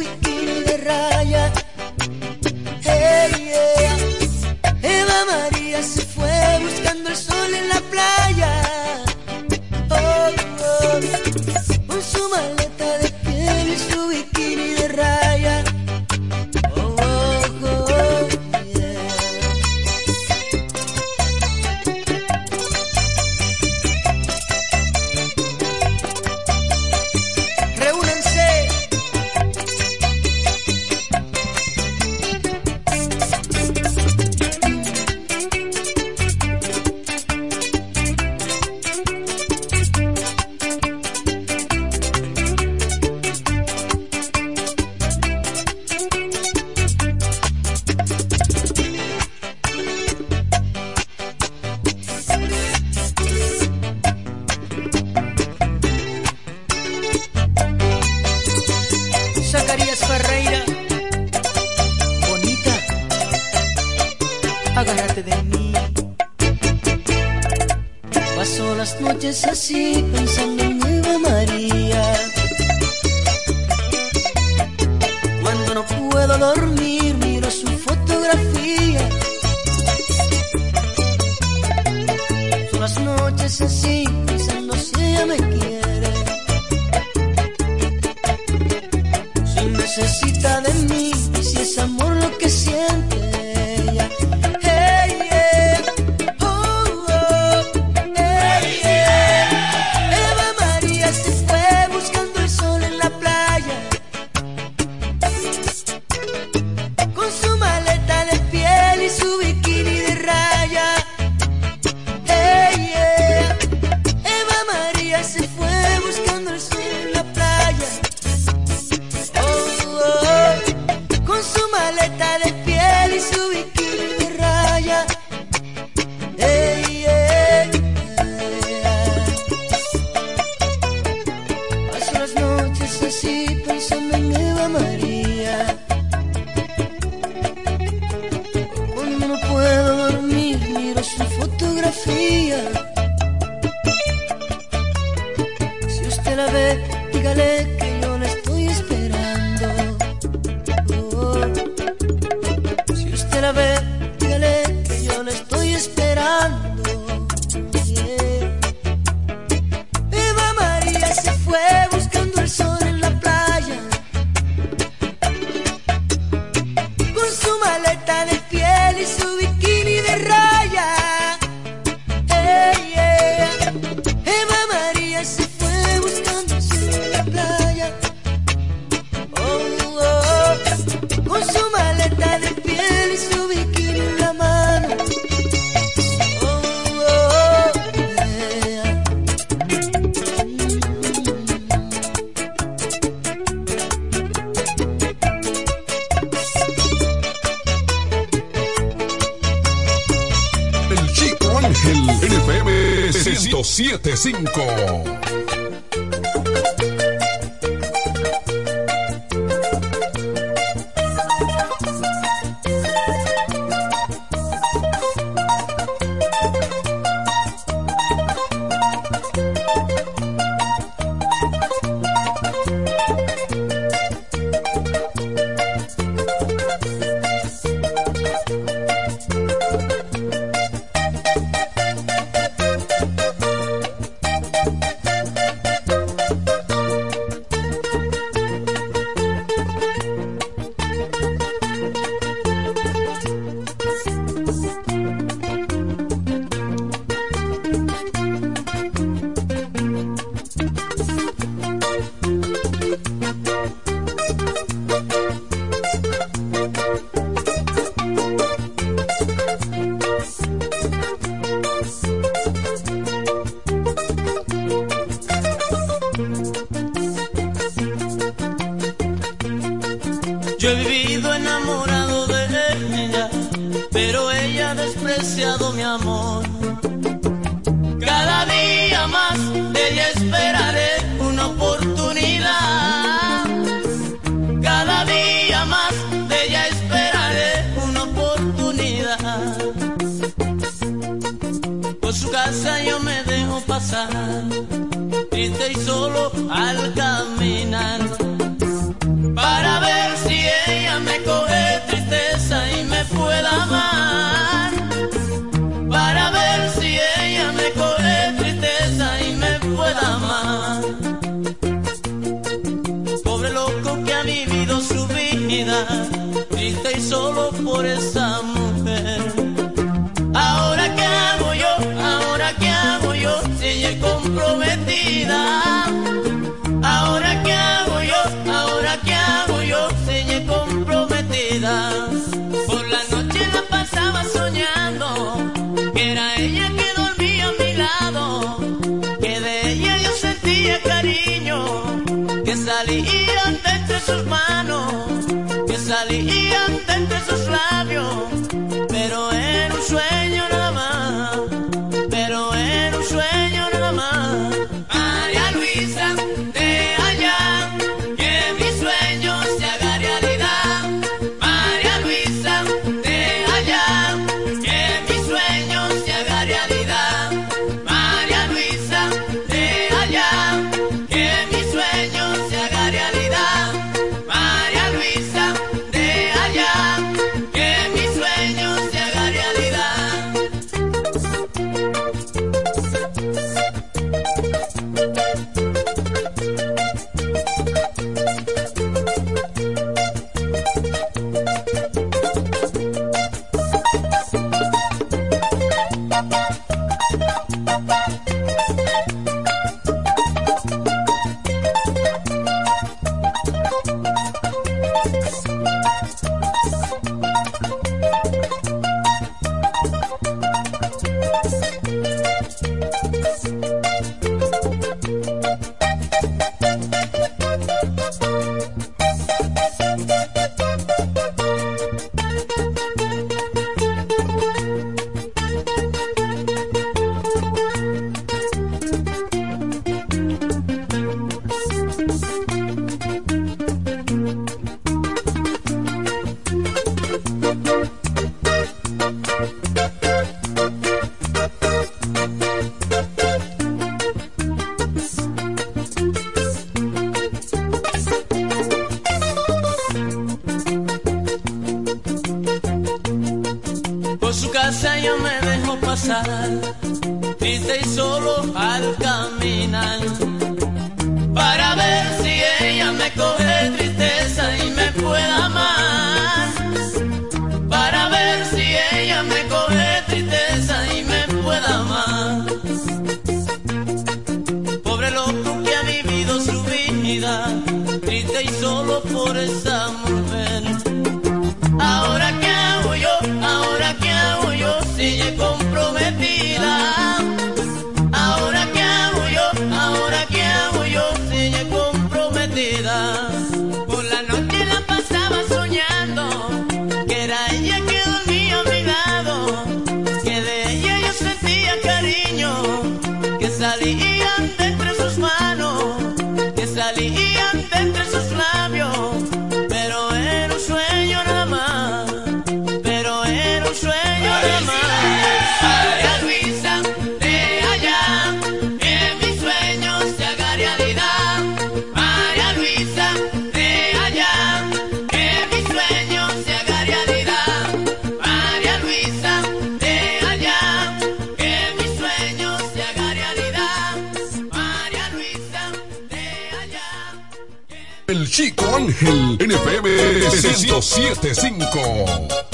[SPEAKER 3] 1075.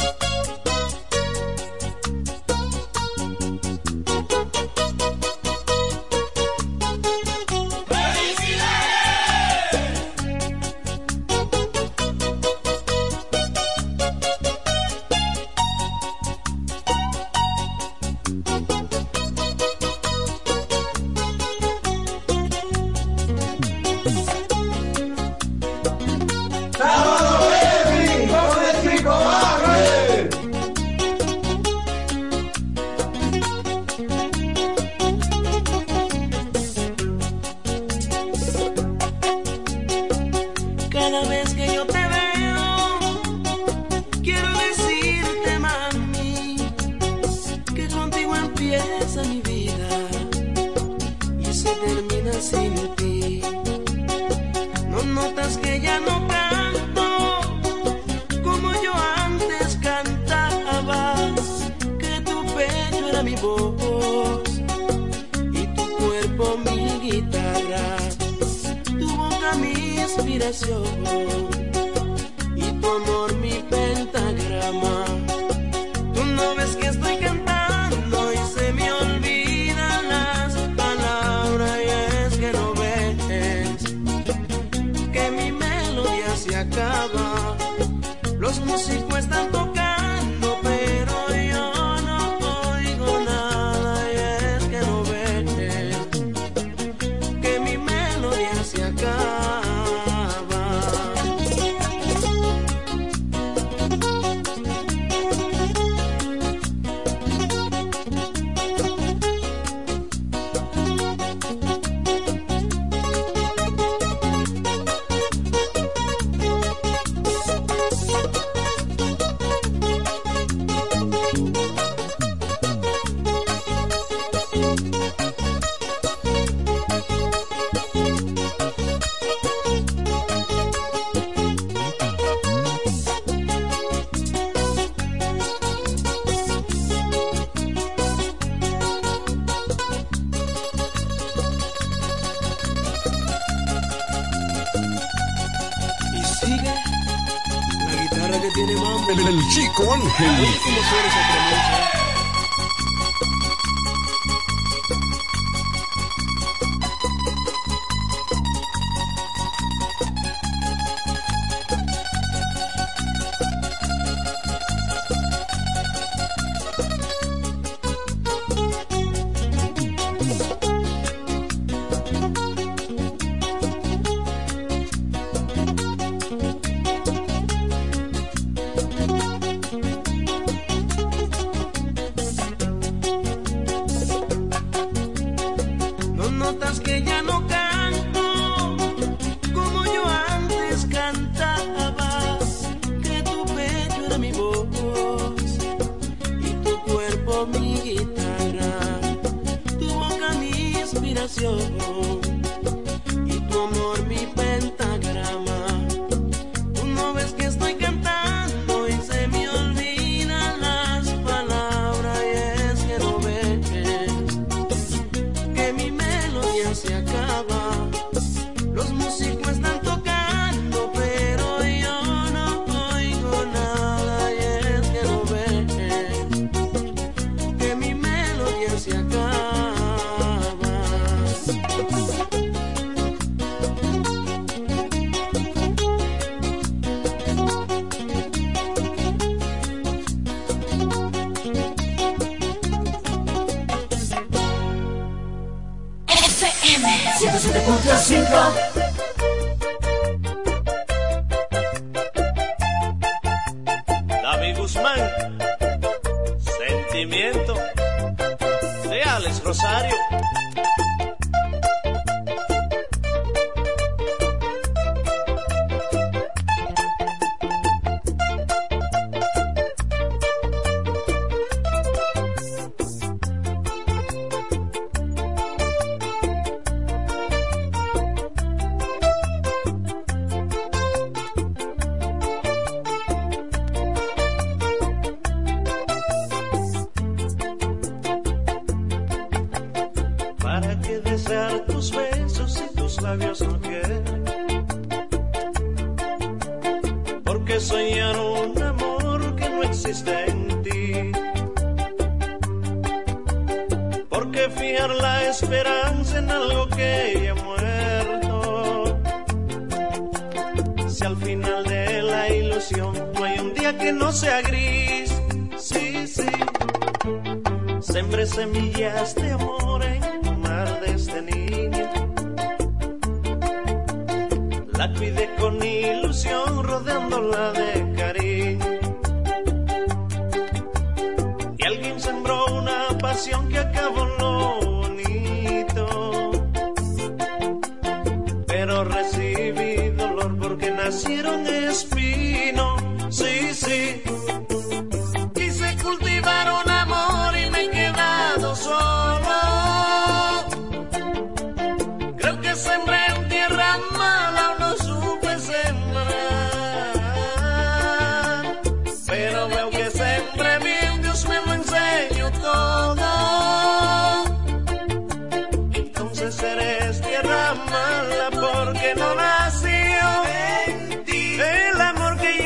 [SPEAKER 16] Mambo.
[SPEAKER 4] El, el Chico Ángel.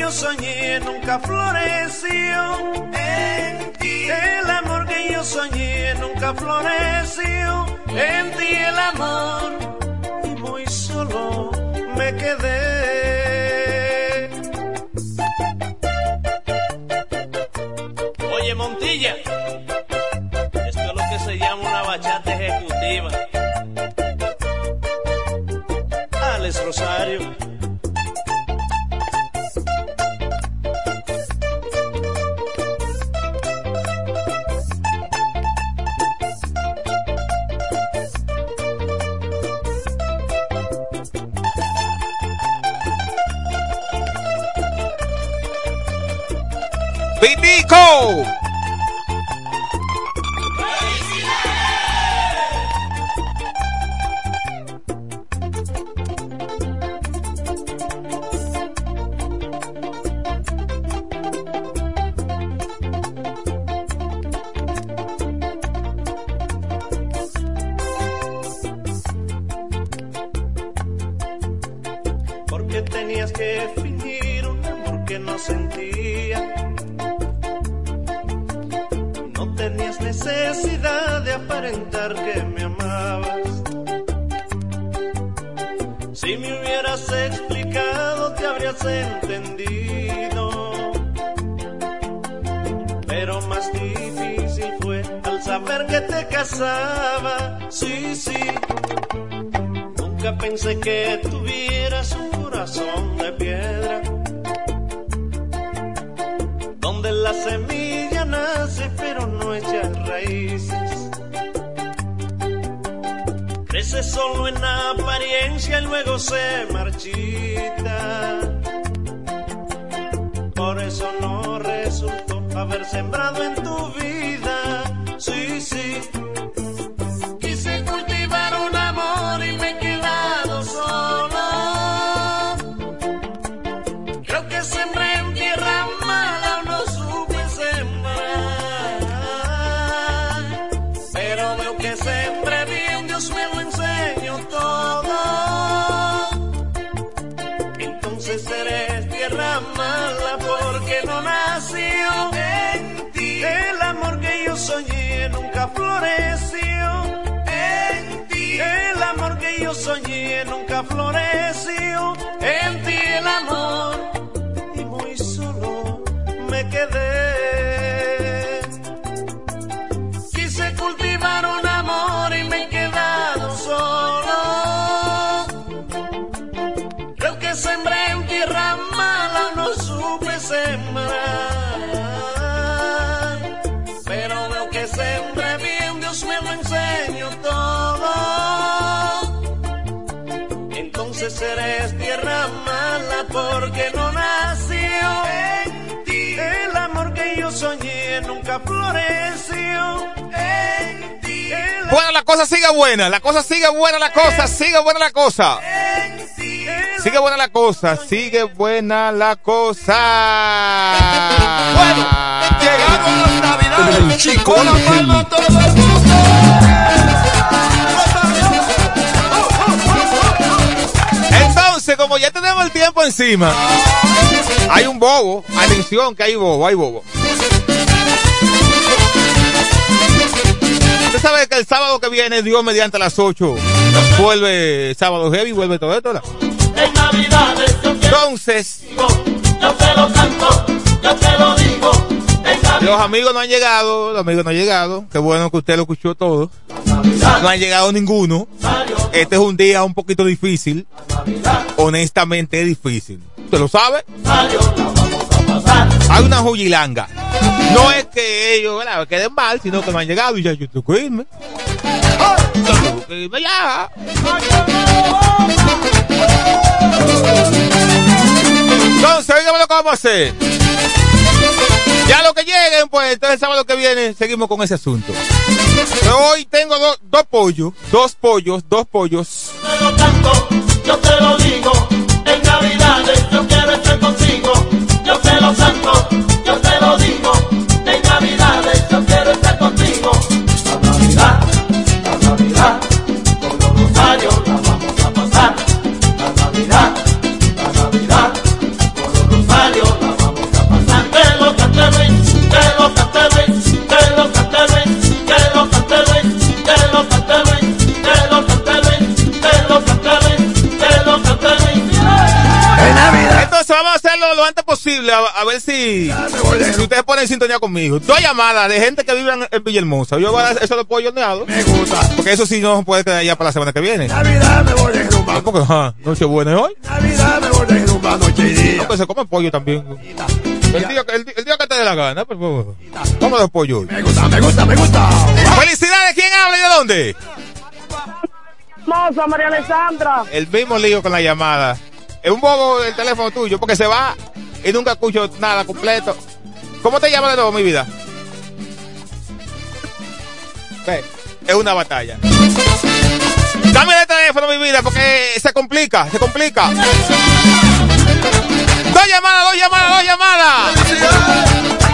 [SPEAKER 33] yo soñé nunca floreció. En ti el amor que yo soñé nunca floreció. En ti el amor y muy solo me quedé.
[SPEAKER 8] go! Buena, la cosa sigue buena, la cosa sigue buena la cosa. Sigue buena la cosa, sigue buena la cosa. Bueno,
[SPEAKER 20] llegamos las navidades.
[SPEAKER 3] El chico
[SPEAKER 20] Con la
[SPEAKER 3] Ángel.
[SPEAKER 20] palma todo el mundo.
[SPEAKER 8] Entonces, como ya tenemos el tiempo encima, hay un bobo. Atención, que hay bobo, hay bobo. Usted sabe que el sábado que viene, Dios mediante las 8, vuelve sábado heavy, vuelve todo esto. Entonces,
[SPEAKER 6] yo te lo canto, yo te lo digo. En Navidades
[SPEAKER 8] los amigos no han llegado, los amigos no han llegado. Qué bueno que usted lo escuchó todo. No han llegado ninguno. Este es un día un poquito difícil. Honestamente es difícil. ¿Usted lo sabe? Hay una jugilanga. No es que ellos ¿verdad? queden mal, sino que no han llegado y ya yo tengo que irme. Yo tengo que irme ya. Entonces, oígame lo que vamos a hacer. Ya lo que lleguen, pues entonces el sábado que viene seguimos con ese asunto. Pero hoy tengo do- dos pollos, dos pollos, dos pollos.
[SPEAKER 6] te lo canto, yo te lo digo. En Navidades yo quiero estar contigo. Yo te lo canto, lo
[SPEAKER 8] antes posible, a, a ver si, si ustedes ponen sintonía conmigo. Dos llamadas de gente que vive en, en Villahermosa. Yo voy a dar eso de pollo horneado. Me gusta. Porque eso sí no puede quedar ya para la semana que viene.
[SPEAKER 20] Navidad me voy a.
[SPEAKER 8] Porque, ajá, noche buena hoy.
[SPEAKER 20] Navidad me voy a noche y día.
[SPEAKER 8] No, pues se come pollo también. El día, que- el, di- el día que te dé la gana, por favor. Vamos de pollo hoy.
[SPEAKER 20] Me gusta, me gusta, me gusta.
[SPEAKER 8] ¡Felicidades! ¿Quién habla y de dónde?
[SPEAKER 18] Hermosa María Alessandra.
[SPEAKER 8] El mismo lío con la llamada. Es un bobo el teléfono tuyo porque se va y nunca escucho nada completo. ¿Cómo te llamas de nuevo, mi vida? Es una batalla. Dame el teléfono, mi vida, porque se complica, se complica. Dos llamadas, dos llamadas, dos llamadas.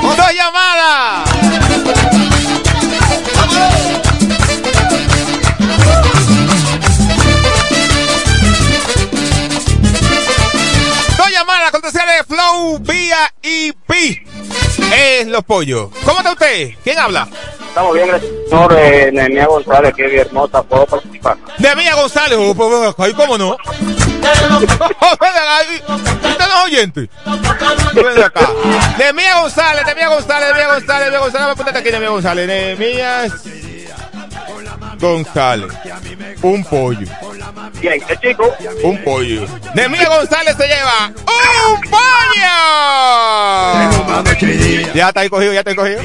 [SPEAKER 8] Dos llamadas. Llamadas, cortesía de Flow vía IP. Es los pollos. ¿Cómo está usted? ¿Quién habla?
[SPEAKER 18] Estamos bien, gracias, señor eh, Nehemia González, que bien hermosa, puedo participar.
[SPEAKER 8] De Mía González, oh, pues, *laughs* ven acá, ¿y cómo no? Oh, ven acá, ¿y- ¿Usted no es oyente? Ven acá. De Mía González, de Mía González, de Mía González, de Mía González, aquí, Mía González. De Mía González. Un pollo.
[SPEAKER 18] Bien, el chico.
[SPEAKER 8] Un pollo. De Mía González se lleva un pollo. Ya está ahí cogido, ya está ahí cogido.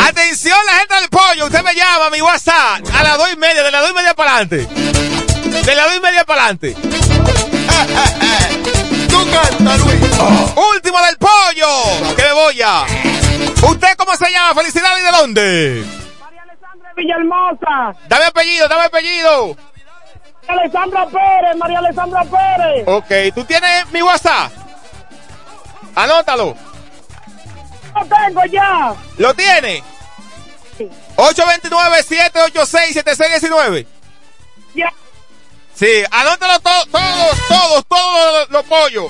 [SPEAKER 8] Atención, la gente del pollo. Usted me llama a mi WhatsApp a las dos y media, de las dos y media para adelante. De las dos y media para adelante. Tú canta, Luis. Último del pollo. Que me voy. Moya. ¿Usted cómo se llama? Felicidades y de dónde?
[SPEAKER 17] Villahermosa.
[SPEAKER 8] Dame apellido, dame apellido.
[SPEAKER 17] Alessandra Pérez, María Alessandra Pérez.
[SPEAKER 8] Ok, ¿tú tienes mi WhatsApp? Anótalo.
[SPEAKER 17] Lo tengo ya.
[SPEAKER 8] ¿Lo tiene? 829-786-7619.
[SPEAKER 17] Ya.
[SPEAKER 8] Sí, anótalo to- todos, todos, todos los, los pollos.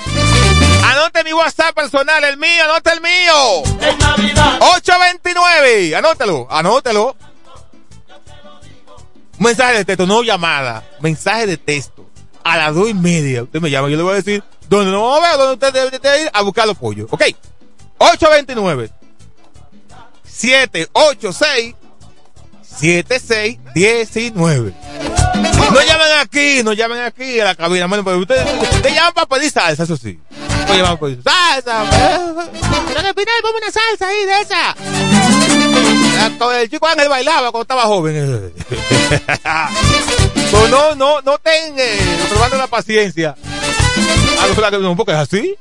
[SPEAKER 8] Anote mi WhatsApp personal, el mío, anote el mío. 829, anótalo, anótalo. Mensaje de texto, no llamada, mensaje de texto. A las dos y media, usted me llama, yo le voy a decir dónde no vamos a ver, dónde usted debe de ir a buscar los pollos. Ok, 829 786 7619. No llamen aquí, no llamen aquí a la cabina. Bueno, pues ustedes, ustedes llaman para pedir salsa, eso sí. No llaman para pedir salsa. Pero al final, ponme una salsa ahí de esa. El chico Ángel bailaba cuando estaba joven. *laughs* Pues no, no, no ten, eh, probando la paciencia. Ah, no, porque es así.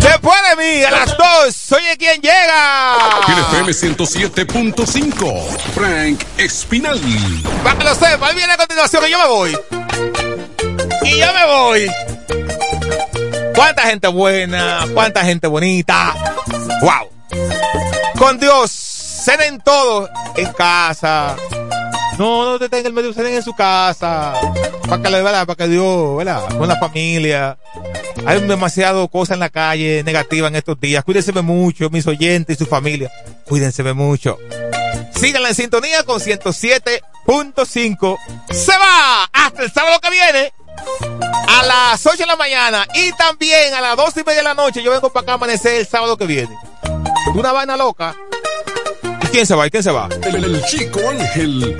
[SPEAKER 8] Después de mí, a las dos, oye quién llega.
[SPEAKER 3] Aquí en FM 107.5, Frank Espinal.
[SPEAKER 8] Para que lo sepa, ahí viene a continuación y yo me voy. Y yo me voy. Cuánta gente buena, cuánta gente bonita. Wow. Con Dios, cenen todos en casa. No, no te tengan el medio, cenen en su casa. Para que, que Dios, ¿verdad? Con la familia. Hay demasiado cosas en la calle negativa en estos días. Cuídense mucho, mis oyentes y su familia. Cuídense mucho. Síganla en sintonía con 107.5. Se va hasta el sábado que viene a las 8 de la mañana y también a las 12 y media de la noche. Yo vengo para acá a amanecer el sábado que viene. Una vaina loca. ¿Y quién se va? ¿Y quién se va?
[SPEAKER 3] El, el chico Ángel.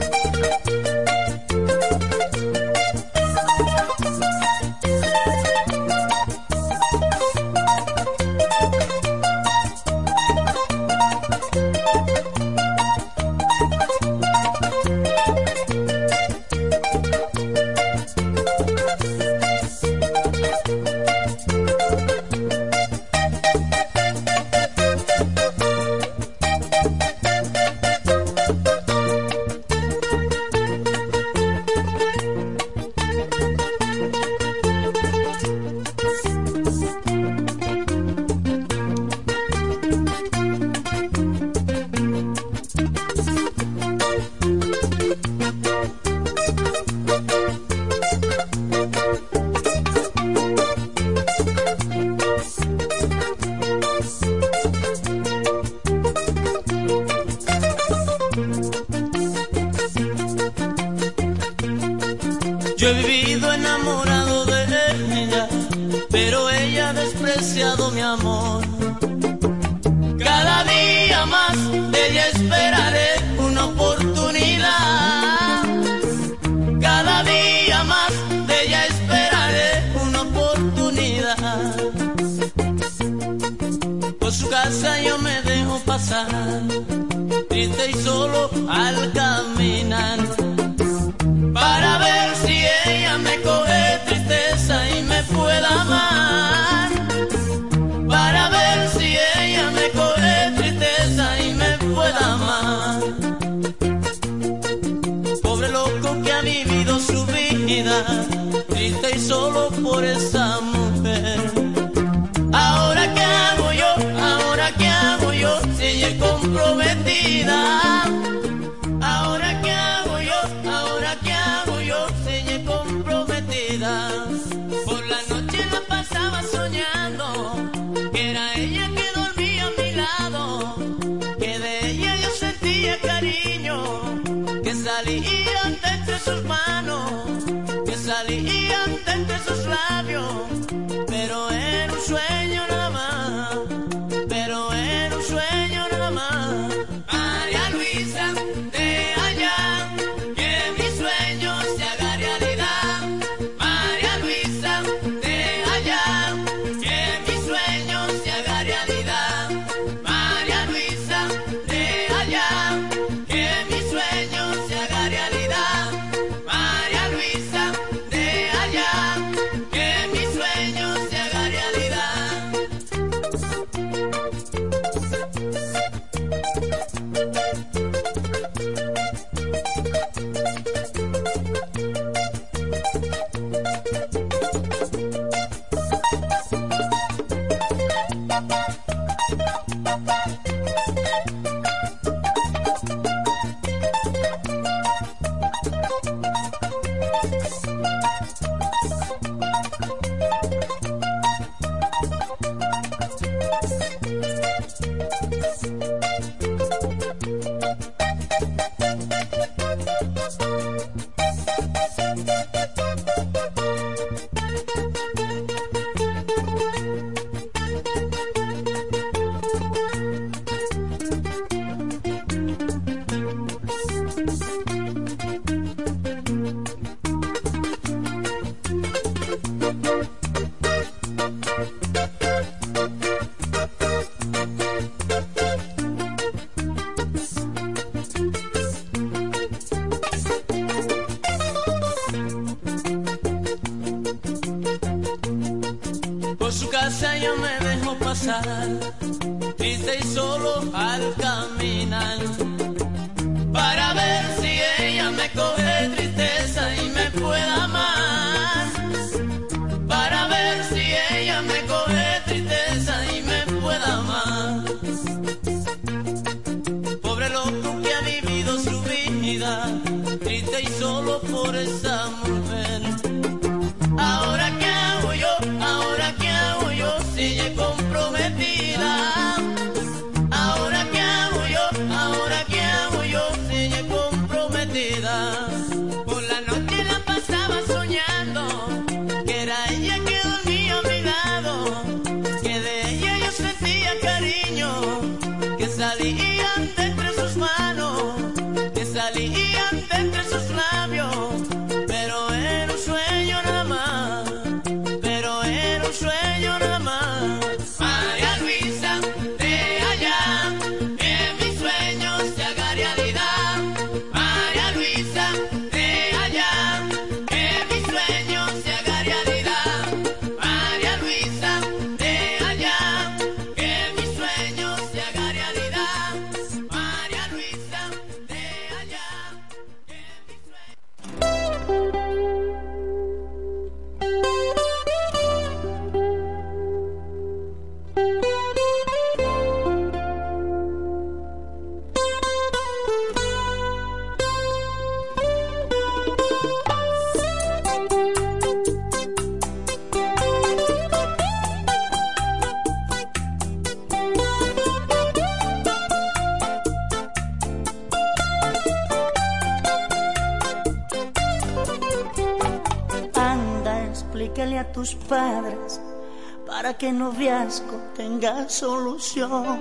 [SPEAKER 32] solución.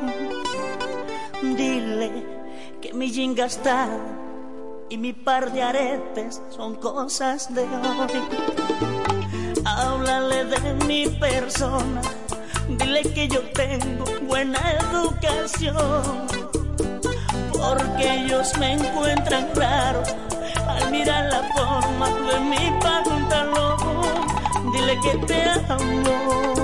[SPEAKER 32] Dile que mi jean gastado y mi par de aretes son cosas de hoy. Háblale de mi persona, dile que yo tengo buena educación. Porque ellos me encuentran raro al mirar la forma de mi pantalón. Dile que te amo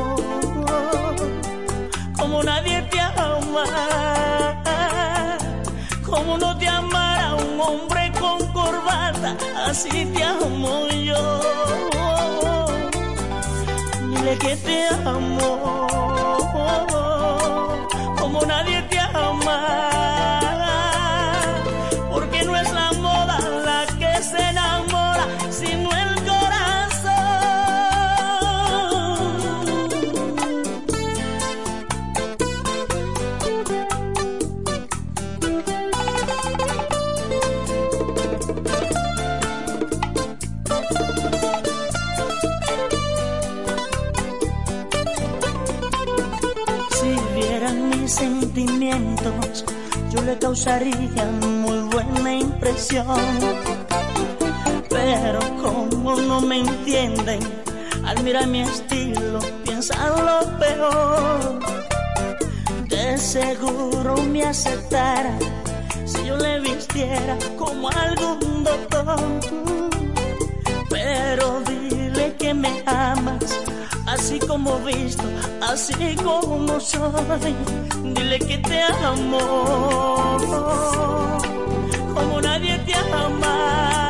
[SPEAKER 32] así te amo yo. Dile que te amo, como nadie te ama. causarían muy buena impresión. Pero como no me entienden, al mirar mi estilo piensan lo peor. De seguro me aceptara si yo le vistiera como algún doctor. Pero dile que me amas así como visto, así como soy. Dile que te amo, como nadie te ama.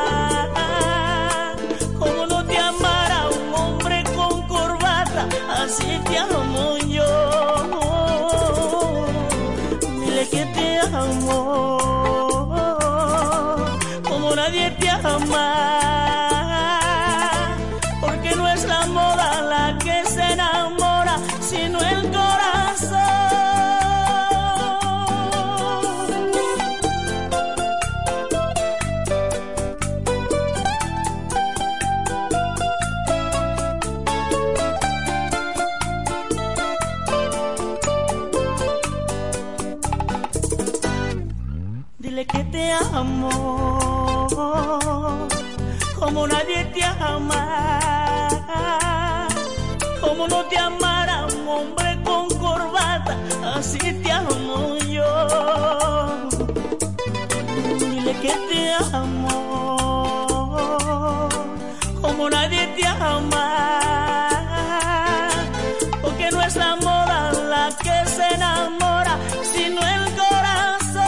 [SPEAKER 32] Porque no es la moda la que se enamora, sino el corazón.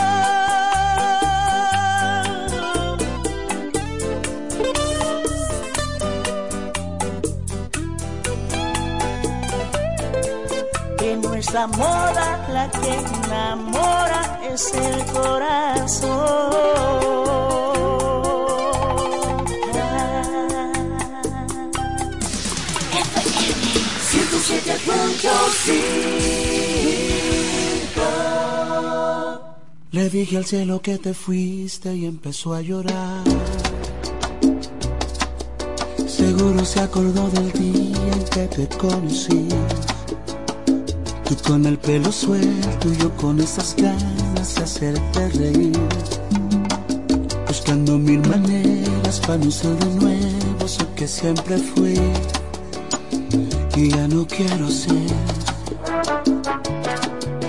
[SPEAKER 32] que no
[SPEAKER 33] es la moda la que enamora, es el corazón.
[SPEAKER 9] Le dije al cielo que te fuiste y empezó a llorar. Seguro se acordó del día en que te conocí. Tú con el pelo suelto y yo con esas ganas de hacerte reír. Buscando mil maneras para no ser de nuevo eso que siempre fui. Y ya no quiero ser.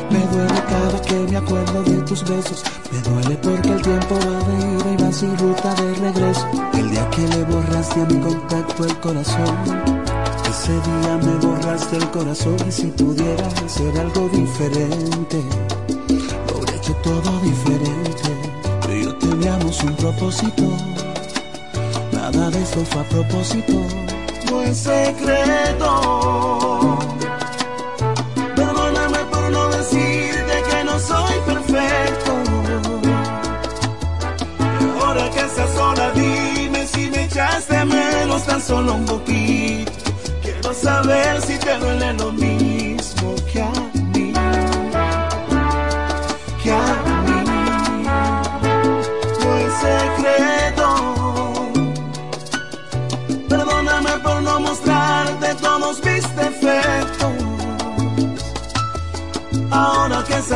[SPEAKER 9] Me duele cada que me acuerdo de tus besos. Me duele porque el tiempo va de ida y va sin ruta de regreso. El día que le borraste a mi contacto el corazón. Ese día me borraste el corazón y si pudiera hacer algo diferente, lo hubiera hecho todo diferente. Y yo teníamos un propósito, nada de eso fue a propósito. Es secreto. Perdóname por no decirte que no soy perfecto. Y ahora que estás sola, dime si me echaste menos tan solo un poquito. Quiero saber si te duele lo mismo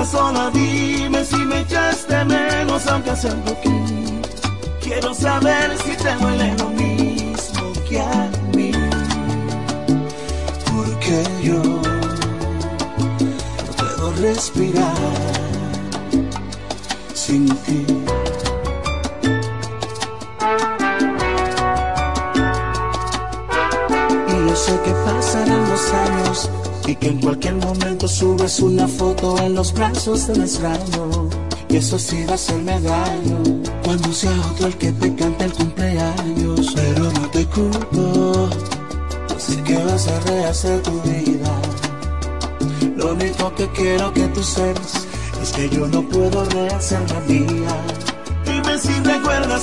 [SPEAKER 9] sola, dime si me echaste menos, aunque sea un poquito. Quiero saber si te duele lo mismo que a mí. Porque yo no puedo respirar sin ti. Que en cualquier momento subes una foto en los brazos de un extraño. Y eso sí va a hacerme daño cuando sea otro el que te cante el cumpleaños. Pero no te culpo, sé que vas a rehacer tu vida. Lo único que quiero que tú sepas es que yo no puedo rehacer la mía.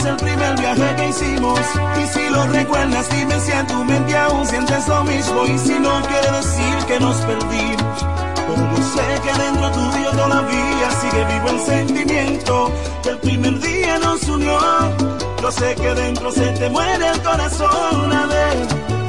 [SPEAKER 9] Recuerdas el primer viaje que hicimos. Y si lo recuerdas dime si en tu mente aún sientes lo mismo. Y si no quiere decir que nos perdimos. Pero sé que dentro tuyo todavía sigue vivo el sentimiento Que el primer día nos unió. Yo sé que dentro se te muere el corazón A ver,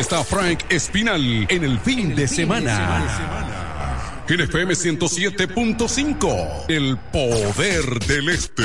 [SPEAKER 3] está Frank Espinal en el fin de semana. En FM 107.5, el poder del este.